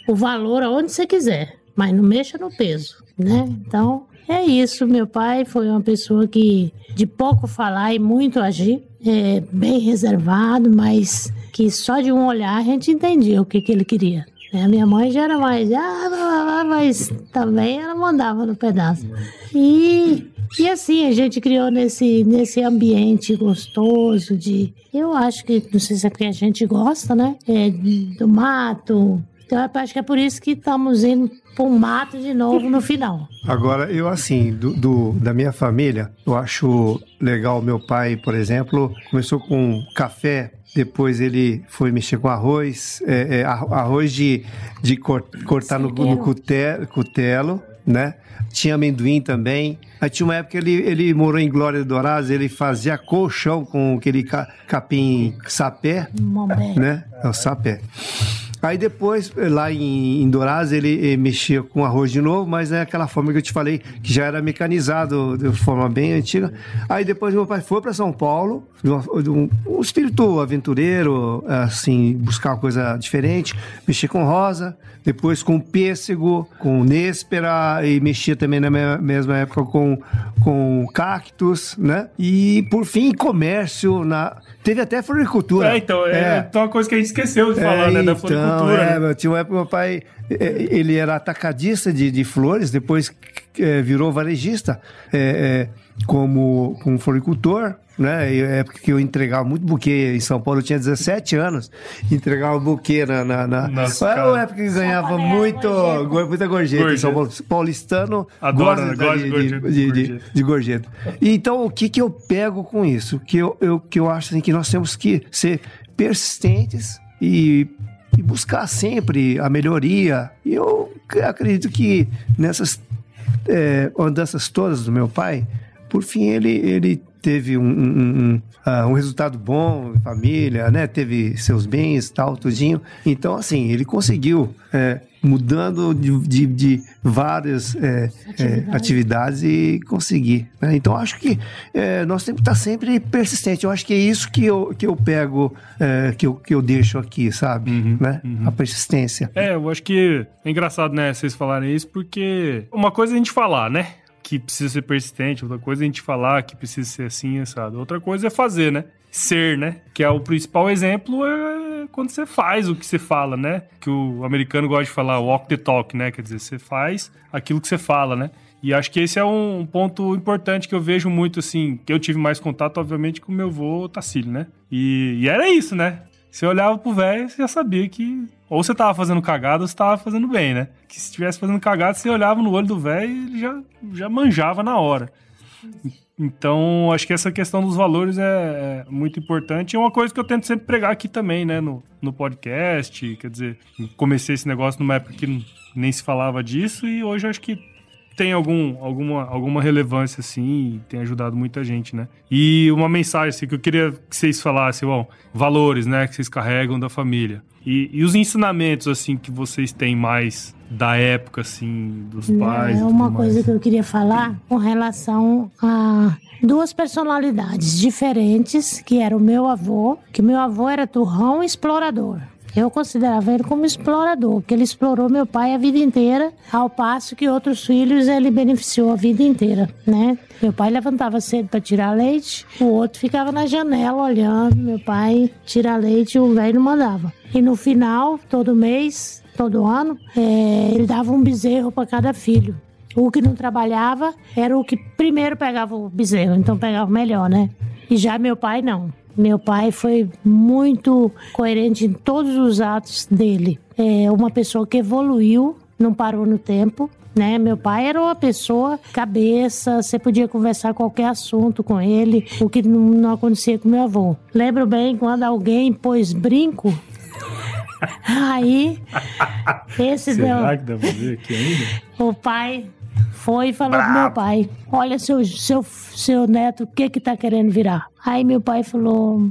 C: o valor aonde você quiser, mas não mexa no peso, né? Então, é isso. Meu pai foi uma pessoa que de pouco falar e muito agir é, bem reservado, mas que só de um olhar a gente entendia o que, que ele queria. A minha mãe já era mais, ah, mas também ela mandava no pedaço. E, e assim, a gente criou nesse, nesse ambiente gostoso de. Eu acho que, não sei se é porque a gente gosta, né? É, do mato, então acho que é por isso que estamos indo para um mato de novo no final.
B: Agora, eu assim, do, do, da minha família, eu acho legal. Meu pai, por exemplo, começou com café depois ele foi mexer com arroz, é, é, arroz de, de cortar no, no cutelo, cutelo, né? Tinha amendoim também. Aí tinha uma época que ele, ele morou em Glória Dourados, ele fazia colchão com aquele capim sapé, né? É o sapé. Aí depois, lá em, em Dourados, ele, ele, mexia com arroz de novo, mas é aquela forma que eu te falei, que já era mecanizado de forma bem antiga. Aí depois meu pai foi para São Paulo, um, um, espírito aventureiro, assim, buscar uma coisa diferente, mexer com rosa, depois com pêssego, com néspera, e mexia também na mesma época com, com cactos, né? E por fim, comércio na Teve até floricultura.
A: É, então, é, é. Então, uma coisa que a gente esqueceu de falar, é, né? Da então, floricultura. É,
B: né? Tinha uma época meu pai, é, ele era atacadista de, de flores, depois é, virou varejista é, é, como, como floricultor né? E é época que eu entregava muito buquê em São Paulo, eu tinha 17 anos, entregava buquê na. na, na... Era uma época que ganhava muito, muita gorjeta, gorjeta. em São Paulo. Paulistano
A: Adora, gosta, gosta de, de,
B: de, de, de, gorjeta. Então, o que, que eu pego com isso? Que eu, eu, que eu acho assim, que nós temos que ser persistentes e e buscar sempre a melhoria. E eu acredito que nessas é, andanças todas do meu pai, por fim ele, ele teve um, um, um, uh, um resultado bom, família, né? Teve seus bens, tal, tudinho. Então, assim, ele conseguiu é, mudando de, de, de várias é, é, atividades e conseguir. Né? Então, acho que é, nós temos que estar sempre persistente. Eu acho que é isso que eu, que eu pego, é, que, eu, que eu deixo aqui, sabe? Uhum, né? Uhum. A persistência.
A: É, eu acho que é engraçado, né, vocês falarem isso, porque uma coisa é a gente falar, né? Que precisa ser persistente, outra coisa é a gente falar que precisa ser assim, sabe? Outra coisa é fazer, né? ser, né? Que é o principal exemplo é quando você faz o que você fala, né? Que o americano gosta de falar walk the talk, né? Quer dizer, você faz aquilo que você fala, né? E acho que esse é um ponto importante que eu vejo muito, assim, que eu tive mais contato, obviamente, com o meu avô Tacílio, né? E, e era isso, né? Você olhava pro velho, você já sabia que ou você tava fazendo cagada ou você tava fazendo bem, né? Que se estivesse fazendo cagada, você olhava no olho do velho e ele já, já manjava na hora. Então, acho que essa questão dos valores é, é, muito importante. É uma coisa que eu tento sempre pregar aqui também, né? No, no podcast. Quer dizer, comecei esse negócio numa época que nem se falava disso e hoje acho que tem algum, alguma, alguma relevância, assim, tem ajudado muita gente, né? E uma mensagem, assim, que eu queria que vocês falassem, bom, valores, né, que vocês carregam da família. E, e os ensinamentos, assim, que vocês têm mais da época, assim, dos pais.
C: É uma coisa que eu queria falar com relação a duas personalidades diferentes, que era o meu avô, que meu avô era turrão explorador. Eu considerava ele como explorador, porque ele explorou meu pai a vida inteira, ao passo que outros filhos ele beneficiou a vida inteira, né? Meu pai levantava cedo para tirar leite, o outro ficava na janela olhando meu pai tirar leite e o velho mandava. E no final, todo mês, todo ano, é, ele dava um bezerro para cada filho. O que não trabalhava era o que primeiro pegava o bezerro, então pegava o melhor, né? E já meu pai não. Meu pai foi muito coerente em todos os atos dele. É uma pessoa que evoluiu, não parou no tempo. Né? Meu pai era uma pessoa cabeça, você podia conversar qualquer assunto com ele, o que não, acontecia com meu avô. Lembro bem quando alguém pôs brinco Aí, esse
A: Será deu. que dá pra ver aqui ainda?
C: O pai foi e falou Bravo. pro meu pai: Olha, seu, seu, seu neto, o que que tá querendo virar? Aí meu pai falou: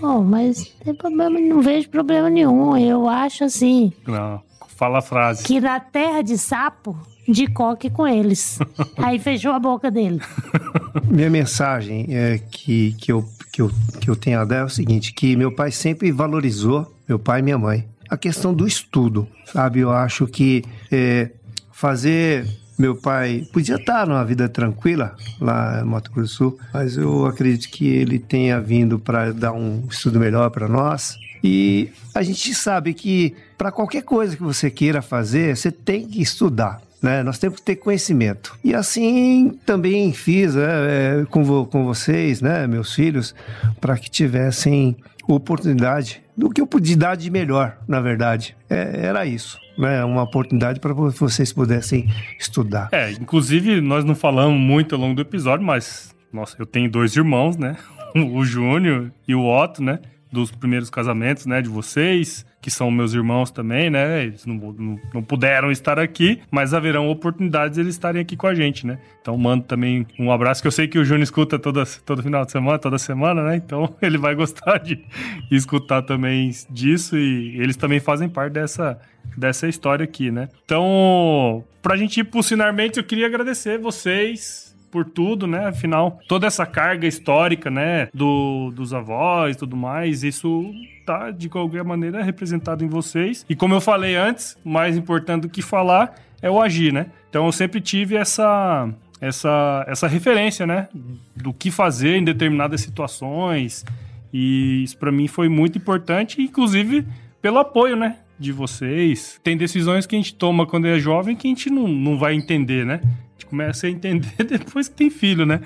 C: Pô, mas tem problema, não vejo problema nenhum. Eu acho assim.
A: Não, fala a frase.
C: Que na terra de sapo, de coque com eles. Aí fechou a boca dele.
B: Minha mensagem é que, que, eu, que, eu, que eu tenho a dar é o seguinte: que meu pai sempre valorizou, meu pai e minha mãe, a questão do estudo, sabe? Eu acho que é, fazer meu pai podia estar numa vida tranquila lá no Mato Grosso Sul, mas eu acredito que ele tenha vindo para dar um estudo melhor para nós. E a gente sabe que para qualquer coisa que você queira fazer, você tem que estudar. Né? Nós temos que ter conhecimento. E assim também fiz é, com, vo com vocês, né, meus filhos, para que tivessem oportunidade do que eu podia dar de melhor, na verdade. É, era isso né, uma oportunidade para vocês pudessem estudar.
A: É, inclusive nós não falamos muito ao longo do episódio, mas nossa, eu tenho dois irmãos, né? O Júnior e o Otto, né? Dos primeiros casamentos, né? De vocês que são meus irmãos também, né? Eles não, não, não, puderam estar aqui, mas haverão oportunidades de eles estarem aqui com a gente, né? Então mando também um abraço, que eu sei que o Júnior escuta toda, todo final de semana, toda semana, né? Então ele vai gostar de escutar também disso e eles também fazem parte dessa, dessa história aqui, né? Então, pra gente ir pro Sinarmente, eu queria agradecer vocês por tudo, né? Afinal, toda essa carga histórica, né, do, dos avós e tudo mais, isso tá de qualquer maneira representado em vocês. E como eu falei antes, mais importante do que falar é o agir, né? Então eu sempre tive essa essa essa referência, né, do que fazer em determinadas situações. E isso para mim foi muito importante, inclusive pelo apoio, né, de vocês. Tem decisões que a gente toma quando é jovem que a gente não, não vai entender, né? Começa a entender depois que tem filho, né?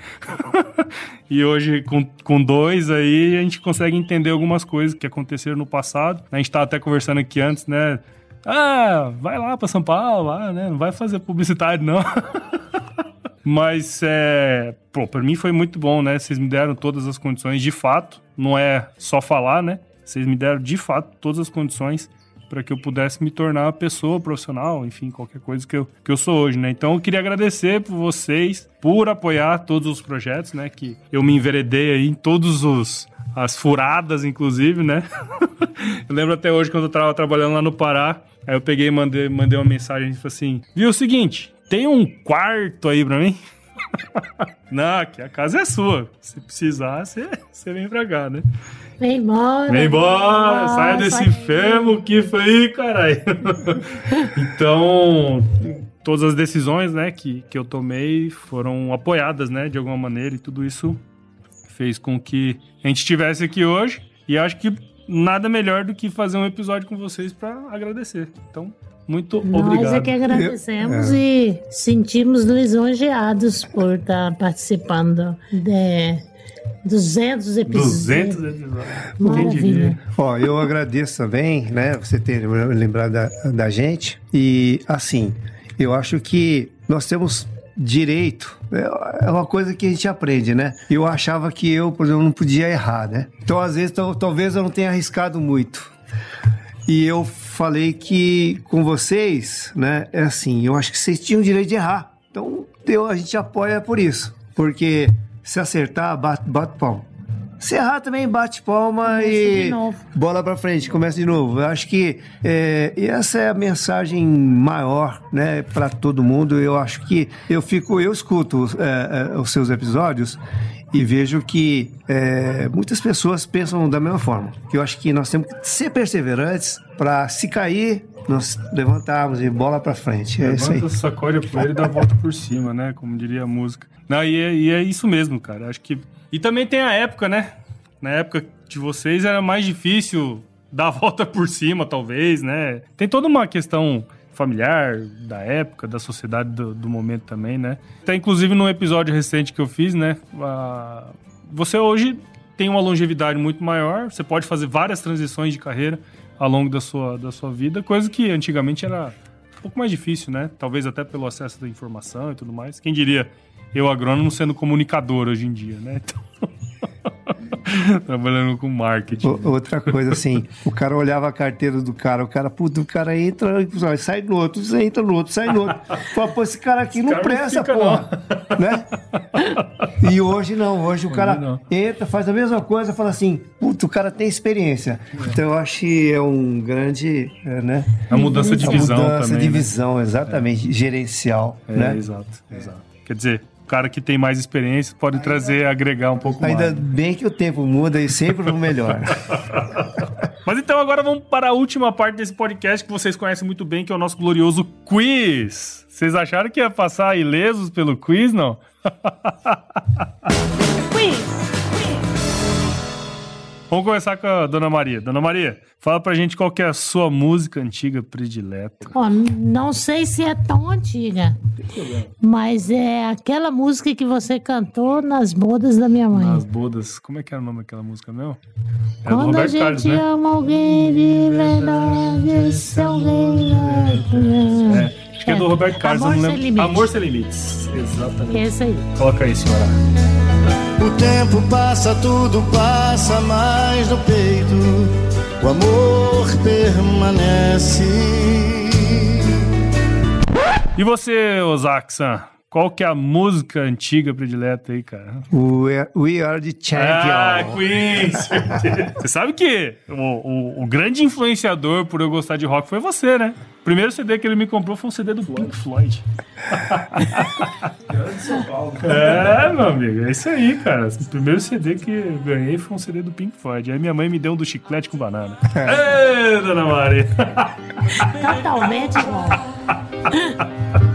A: e hoje, com, com dois aí, a gente consegue entender algumas coisas que aconteceram no passado. A gente tava até conversando aqui antes, né? Ah, vai lá para São Paulo, lá, né? Não vai fazer publicidade, não. Mas, é, pô, pra mim foi muito bom, né? Vocês me deram todas as condições, de fato. Não é só falar, né? Vocês me deram, de fato, todas as condições para que eu pudesse me tornar pessoa profissional, enfim, qualquer coisa que eu, que eu sou hoje, né? Então eu queria agradecer por vocês, por apoiar todos os projetos, né? Que eu me enveredei aí em todos os as furadas, inclusive, né? eu lembro até hoje quando eu tava trabalhando lá no Pará, aí eu peguei e mandei, mandei uma mensagem falei assim: viu o seguinte, tem um quarto aí pra mim? Não, que a casa é sua. Se precisar, você, você vem pra cá, né?
C: Vem embora.
A: Vem embora, saia desse enfermo que foi aí, caralho. então, todas as decisões, né, que, que eu tomei foram apoiadas, né, de alguma maneira, e tudo isso fez com que a gente estivesse aqui hoje. E acho que nada melhor do que fazer um episódio com vocês para agradecer. Então, muito
C: Nós
A: obrigado.
C: Nós é que agradecemos é. e sentimos lisonjeados por estar participando de 200 episódios. 200 episódios. Maravilha.
B: Ó, eu agradeço também, né, você ter lembrado da, da gente. E, assim, eu acho que nós temos direito é uma coisa que a gente aprende, né? Eu achava que eu, por exemplo, não podia errar, né? Então, às vezes, talvez eu não tenha arriscado muito. E eu falei que com vocês, né, é assim, eu acho que vocês tinham o direito de errar. Então, eu, a gente apoia por isso. Porque se acertar, bate, bate pão. Se errar também, bate palma começa e bola para frente, começa de novo. Eu acho que é, essa é a mensagem maior, né, para todo mundo. Eu acho que eu fico, eu escuto é, é, os seus episódios e vejo que é, muitas pessoas pensam da mesma forma. Que eu acho que nós temos que ser perseverantes para se cair nós levantarmos e bola para frente. É
A: Levanta,
B: isso aí.
A: sacode a e dá a volta por cima, né? Como diria a música. Não, e é, e é isso mesmo, cara. Acho que. E também tem a época, né? Na época de vocês era mais difícil dar a volta por cima, talvez, né? Tem toda uma questão familiar da época, da sociedade do, do momento também, né? Até inclusive no episódio recente que eu fiz, né? A... Você hoje tem uma longevidade muito maior, você pode fazer várias transições de carreira ao longo da sua, da sua vida, coisa que antigamente era um pouco mais difícil, né? Talvez até pelo acesso da informação e tudo mais. Quem diria eu, agrônomo, sendo comunicador hoje em dia, né? Então... Trabalhando com marketing. O,
B: outra coisa, assim, o cara olhava a carteira do cara, o cara, puto, o cara entra, sai no outro, entra no outro, sai no outro. Fala, pô, esse cara aqui esse não cara presta, não porra. Não. Né? E hoje não, hoje o cara não. entra, faz a mesma coisa, fala assim, puto, o cara tem experiência. É. Então eu acho que é um grande, é, né?
A: A mudança de visão também. A mudança
B: de né? visão, exatamente, é. gerencial,
A: é,
B: né?
A: Exato, exato. Quer dizer, cara que tem mais experiência pode ainda, trazer, agregar um pouco
B: ainda
A: mais.
B: Ainda bem que o tempo muda e sempre o melhor.
A: Mas então agora vamos para a última parte desse podcast que vocês conhecem muito bem, que é o nosso glorioso quiz. Vocês acharam que ia passar ilesos pelo quiz, não? quiz! Vamos começar com a Dona Maria. Dona Maria, fala pra gente qual que é a sua música antiga predileta.
C: Oh, não sei se é tão antiga, mas é aquela música que você cantou nas bodas da minha mãe.
A: Nas bodas. Como é que era o nome daquela música mesmo?
C: É Quando a gente Carlos, né? ama alguém de verdade, alguém...
A: É. Acho que é do Roberto Carlos, Amor eu não lembro. Sem limites. Amor Sem Limites. Exatamente.
C: Esse aí.
A: Coloca aí, senhora.
E: O tempo passa, tudo passa mais no peito. O amor permanece.
A: E você, Osaxan? Qual que é a música antiga predileta aí, cara?
B: We Are, We are the Champion.
A: Ah, Queen! você sabe que o, o, o, grande influenciador por eu gostar de rock foi você, né? O primeiro CD que ele me comprou foi um CD do Pink Floyd. São Paulo. É, meu amigo, é isso aí, cara. O primeiro CD que eu ganhei foi um CD do Pink Floyd. Aí minha mãe me deu um do chiclete com banana. Ê, dona Maria!
C: Totalmente igual.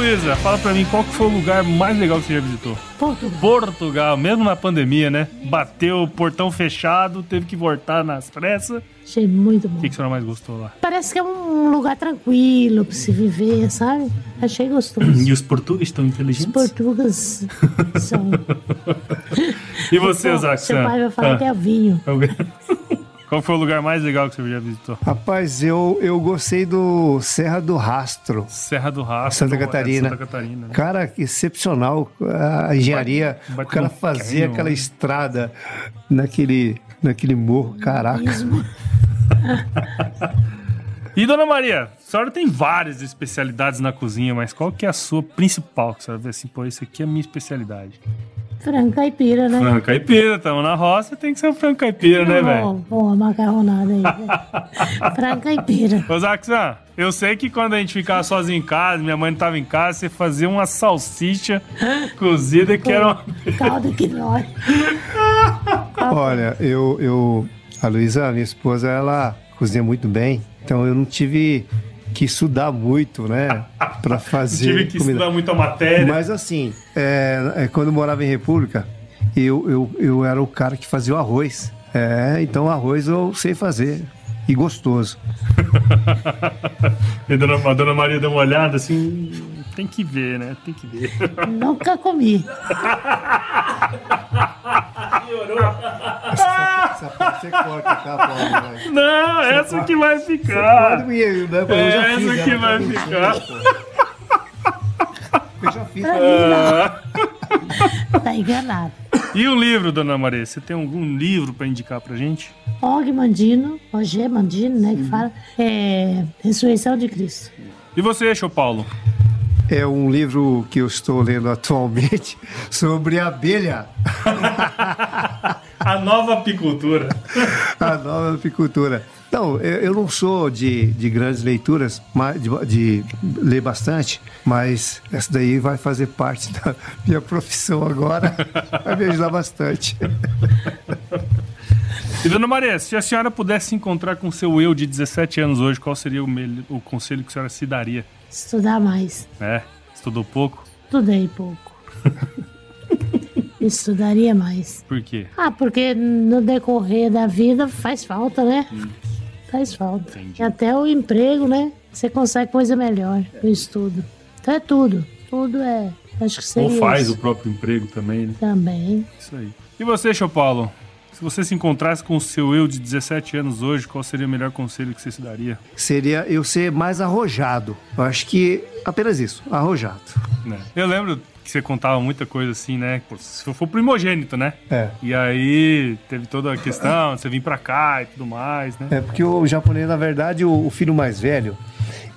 A: Luísa, fala pra mim qual que foi o lugar mais legal que você já visitou?
C: Portugal.
A: Portugal, mesmo na pandemia, né? Bateu o portão fechado, teve que voltar nas pressas.
C: Achei muito bom.
A: O que, que a senhora mais gostou lá?
C: Parece que é um lugar tranquilo pra se viver, sabe? Achei gostoso.
A: E os portugueses estão inteligentes?
C: Os portugueses são.
A: e você, Zac?
C: Seu pai vai falar ah. que é vinho.
A: Qual foi o lugar mais legal que você já visitou?
B: Rapaz, eu, eu gostei do Serra do Rastro.
A: Serra do Rastro.
B: Santa Catarina. É Santa Catarina. Né? Cara, que excepcional a engenharia. Bate, o cara fazia aquela né? estrada naquele, naquele morro. Caraca.
A: e Dona Maria, a senhora tem várias especialidades na cozinha, mas qual que é a sua principal? Que a senhora vê assim, pô, isso aqui é a minha especialidade.
C: Frango caipira, né?
A: Frango caipira, estamos na roça, tem que ser um frango caipira, né, velho?
C: Pô, macarronada aí. frango caipira.
A: Ô, Zaxan, eu sei que quando a gente ficava sozinho em casa, minha mãe não tava em casa, você fazia uma salsicha cozida que era uma...
C: Caldo que dói.
B: Olha, eu, eu... A Luísa, minha esposa, ela cozinha muito bem, então eu não tive que estudar muito, né? Para fazer.
A: tive que comida. estudar muito a matéria.
B: Mas assim, é, é, quando eu morava em República, eu, eu, eu era o cara que fazia o arroz. É, então arroz eu sei fazer. E gostoso.
A: e a dona, a dona Maria deu uma olhada assim. Tem que ver, né? Tem que ver.
C: Nunca comi.
A: Parte você corta, tá, Paulo? Não, você essa que vai ficar. Pode me, né? Eu é essa fiz, que vai ficar.
C: Eu já fiz. Ah. Tá enganado.
A: E o livro, dona Maria? Você tem algum livro para indicar pra gente?
C: Og Mandino, Og Mandino, né, que fala, é Ressurreição de Cristo.
A: E você, Show Paulo?
B: é um livro que eu estou lendo atualmente sobre abelha.
A: a nova apicultura.
B: a nova apicultura. Não, eu não sou de, de grandes leituras, de, de ler bastante, mas essa daí vai fazer parte da minha profissão agora. Vai me ajudar bastante.
A: E dona Maria, se a senhora pudesse se encontrar com seu eu de 17 anos hoje, qual seria o, o conselho que a senhora se daria?
C: Estudar mais.
A: É? Estudou pouco?
C: Estudei pouco. Estudaria mais.
A: Por quê?
C: Ah, porque no decorrer da vida faz falta, né? Hum. Faz falta. Entendi. Até o emprego, né? Você consegue coisa melhor o estudo. Então é tudo. Tudo é. Acho que seria
A: Ou faz
C: isso.
A: o próprio emprego também, né?
C: Também.
A: Isso aí. E você, Chão Paulo? Se você se encontrasse com o seu eu de 17 anos hoje, qual seria o melhor conselho que você se daria?
B: Seria eu ser mais arrojado. Eu acho que apenas isso, arrojado.
A: É. Eu lembro que você contava muita coisa assim, né? Se for primogênito, né?
B: É.
A: E aí teve toda a questão, você vir pra cá e tudo mais, né?
B: É porque o japonês, na verdade, o, o filho mais velho,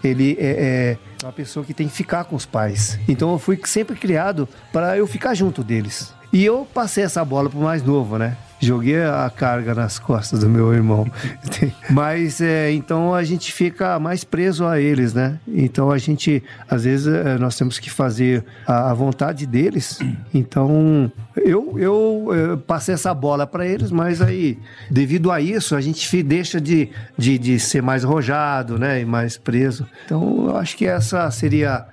B: ele é, é uma pessoa que tem que ficar com os pais. Então eu fui sempre criado para eu ficar junto deles. E eu passei essa bola pro mais novo, né? Joguei a carga nas costas do meu irmão. Mas é, então a gente fica mais preso a eles, né? Então a gente, às vezes, é, nós temos que fazer a, a vontade deles. Então eu, eu, eu passei essa bola para eles, mas aí, devido a isso, a gente deixa de, de, de ser mais arrojado, né? E mais preso. Então eu acho que essa seria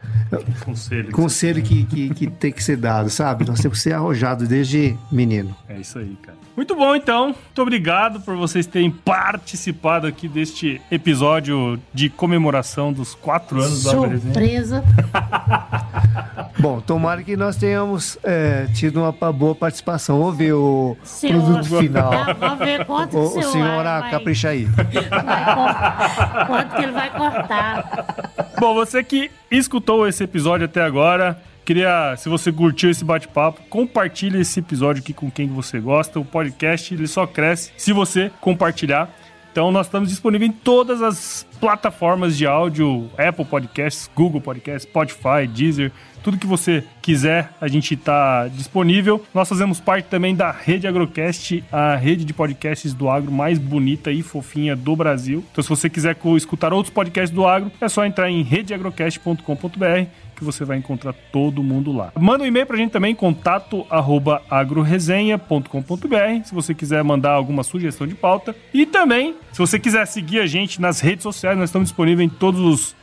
A: conselho,
B: conselho que, que, que tem que ser dado, sabe? Nós temos que ser arrojado desde menino.
A: É isso aí, cara. Muito bom, então. Muito obrigado por vocês terem participado aqui deste episódio de comemoração dos quatro anos
C: Surpresa. da Surpresa.
B: bom, tomara que nós tenhamos é, tido uma boa participação. Vamos ver o senhor, produto final.
C: Vamos ver quanto
B: o, o senhor vai, capricha aí.
C: Vai, quanto que ele vai cortar.
A: Bom, você que escutou esse episódio até agora, Queria, se você curtiu esse bate-papo, compartilhe esse episódio aqui com quem você gosta. O podcast ele só cresce se você compartilhar. Então nós estamos disponíveis em todas as plataformas de áudio, Apple Podcasts, Google Podcasts, Spotify, Deezer, tudo que você quiser, a gente está disponível. Nós fazemos parte também da Rede Agrocast, a rede de podcasts do agro mais bonita e fofinha do Brasil. Então, se você quiser escutar outros podcasts do agro, é só entrar em redeagrocast.com.br que você vai encontrar todo mundo lá. Manda um e-mail pra gente também, contato arroba agroresenha.com.br, se você quiser mandar alguma sugestão de pauta. E também, se você quiser seguir a gente nas redes sociais, nós estamos disponíveis em todos os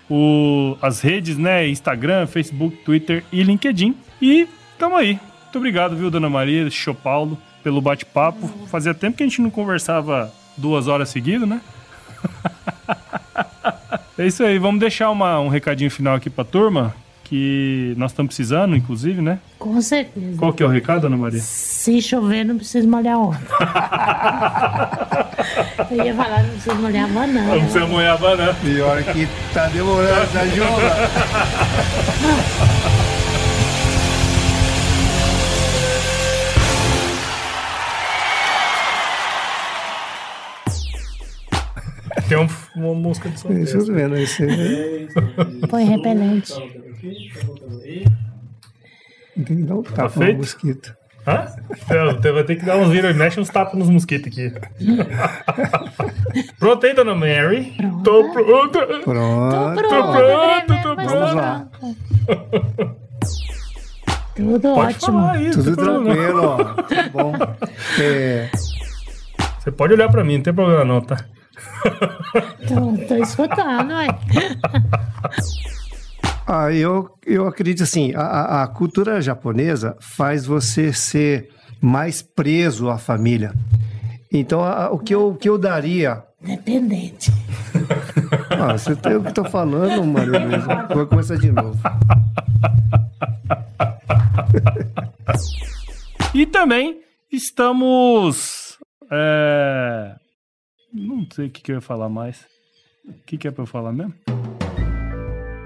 A: as redes, né? Instagram, Facebook, Twitter e LinkedIn. E tamo aí. Muito obrigado, viu, Dona Maria, Xô Paulo, pelo bate-papo. Fazia tempo que a gente não conversava duas horas seguidas, né? é isso aí, vamos deixar uma, um recadinho final aqui pra turma que nós estamos precisando, inclusive, né?
C: Com certeza.
A: Qual que é o recado, Ana Maria?
C: Se chover, não precisa molhar onda. Eu ia falar, não precisa molhar a banana.
A: Não precisa molhar a banana.
B: Pior que tá demorando essa joga.
A: Tem um, uma música de som.
B: Isso vendo, isso
C: Põe repelente.
B: Tem que dar um
A: Tá
B: tapa no
A: feito?
B: mosquito.
A: Hã? Eu vou ter que dar uns vira, mexe uns tapas nos mosquitos aqui. Pronto aí, Dona Mary? Tô pronta.
C: Tô
B: Pronto.
C: pronto,
A: pronto,
C: bebê,
A: tô
B: pronto.
C: tô
B: lá.
C: pronta. Tudo
A: Pode
C: ótimo.
A: falar isso.
B: Tudo tranquilo, ó. Tá bom. É.
A: Você pode olhar pra mim, não tem problema não, tá?
C: Tô, tô escutando, ué.
B: ah, eu, eu acredito assim, a- a, cultura japonesa faz você ser mais preso à família. Então, a- o, que eu, o que eu daria...
C: Dependente.
B: Ah, você tem o que eu tô falando, Maria Luísa. Vou começar de novo.
A: E também estamos. é, Não sei o que, que eu ia falar mais. O que, que é pra eu falar mesmo?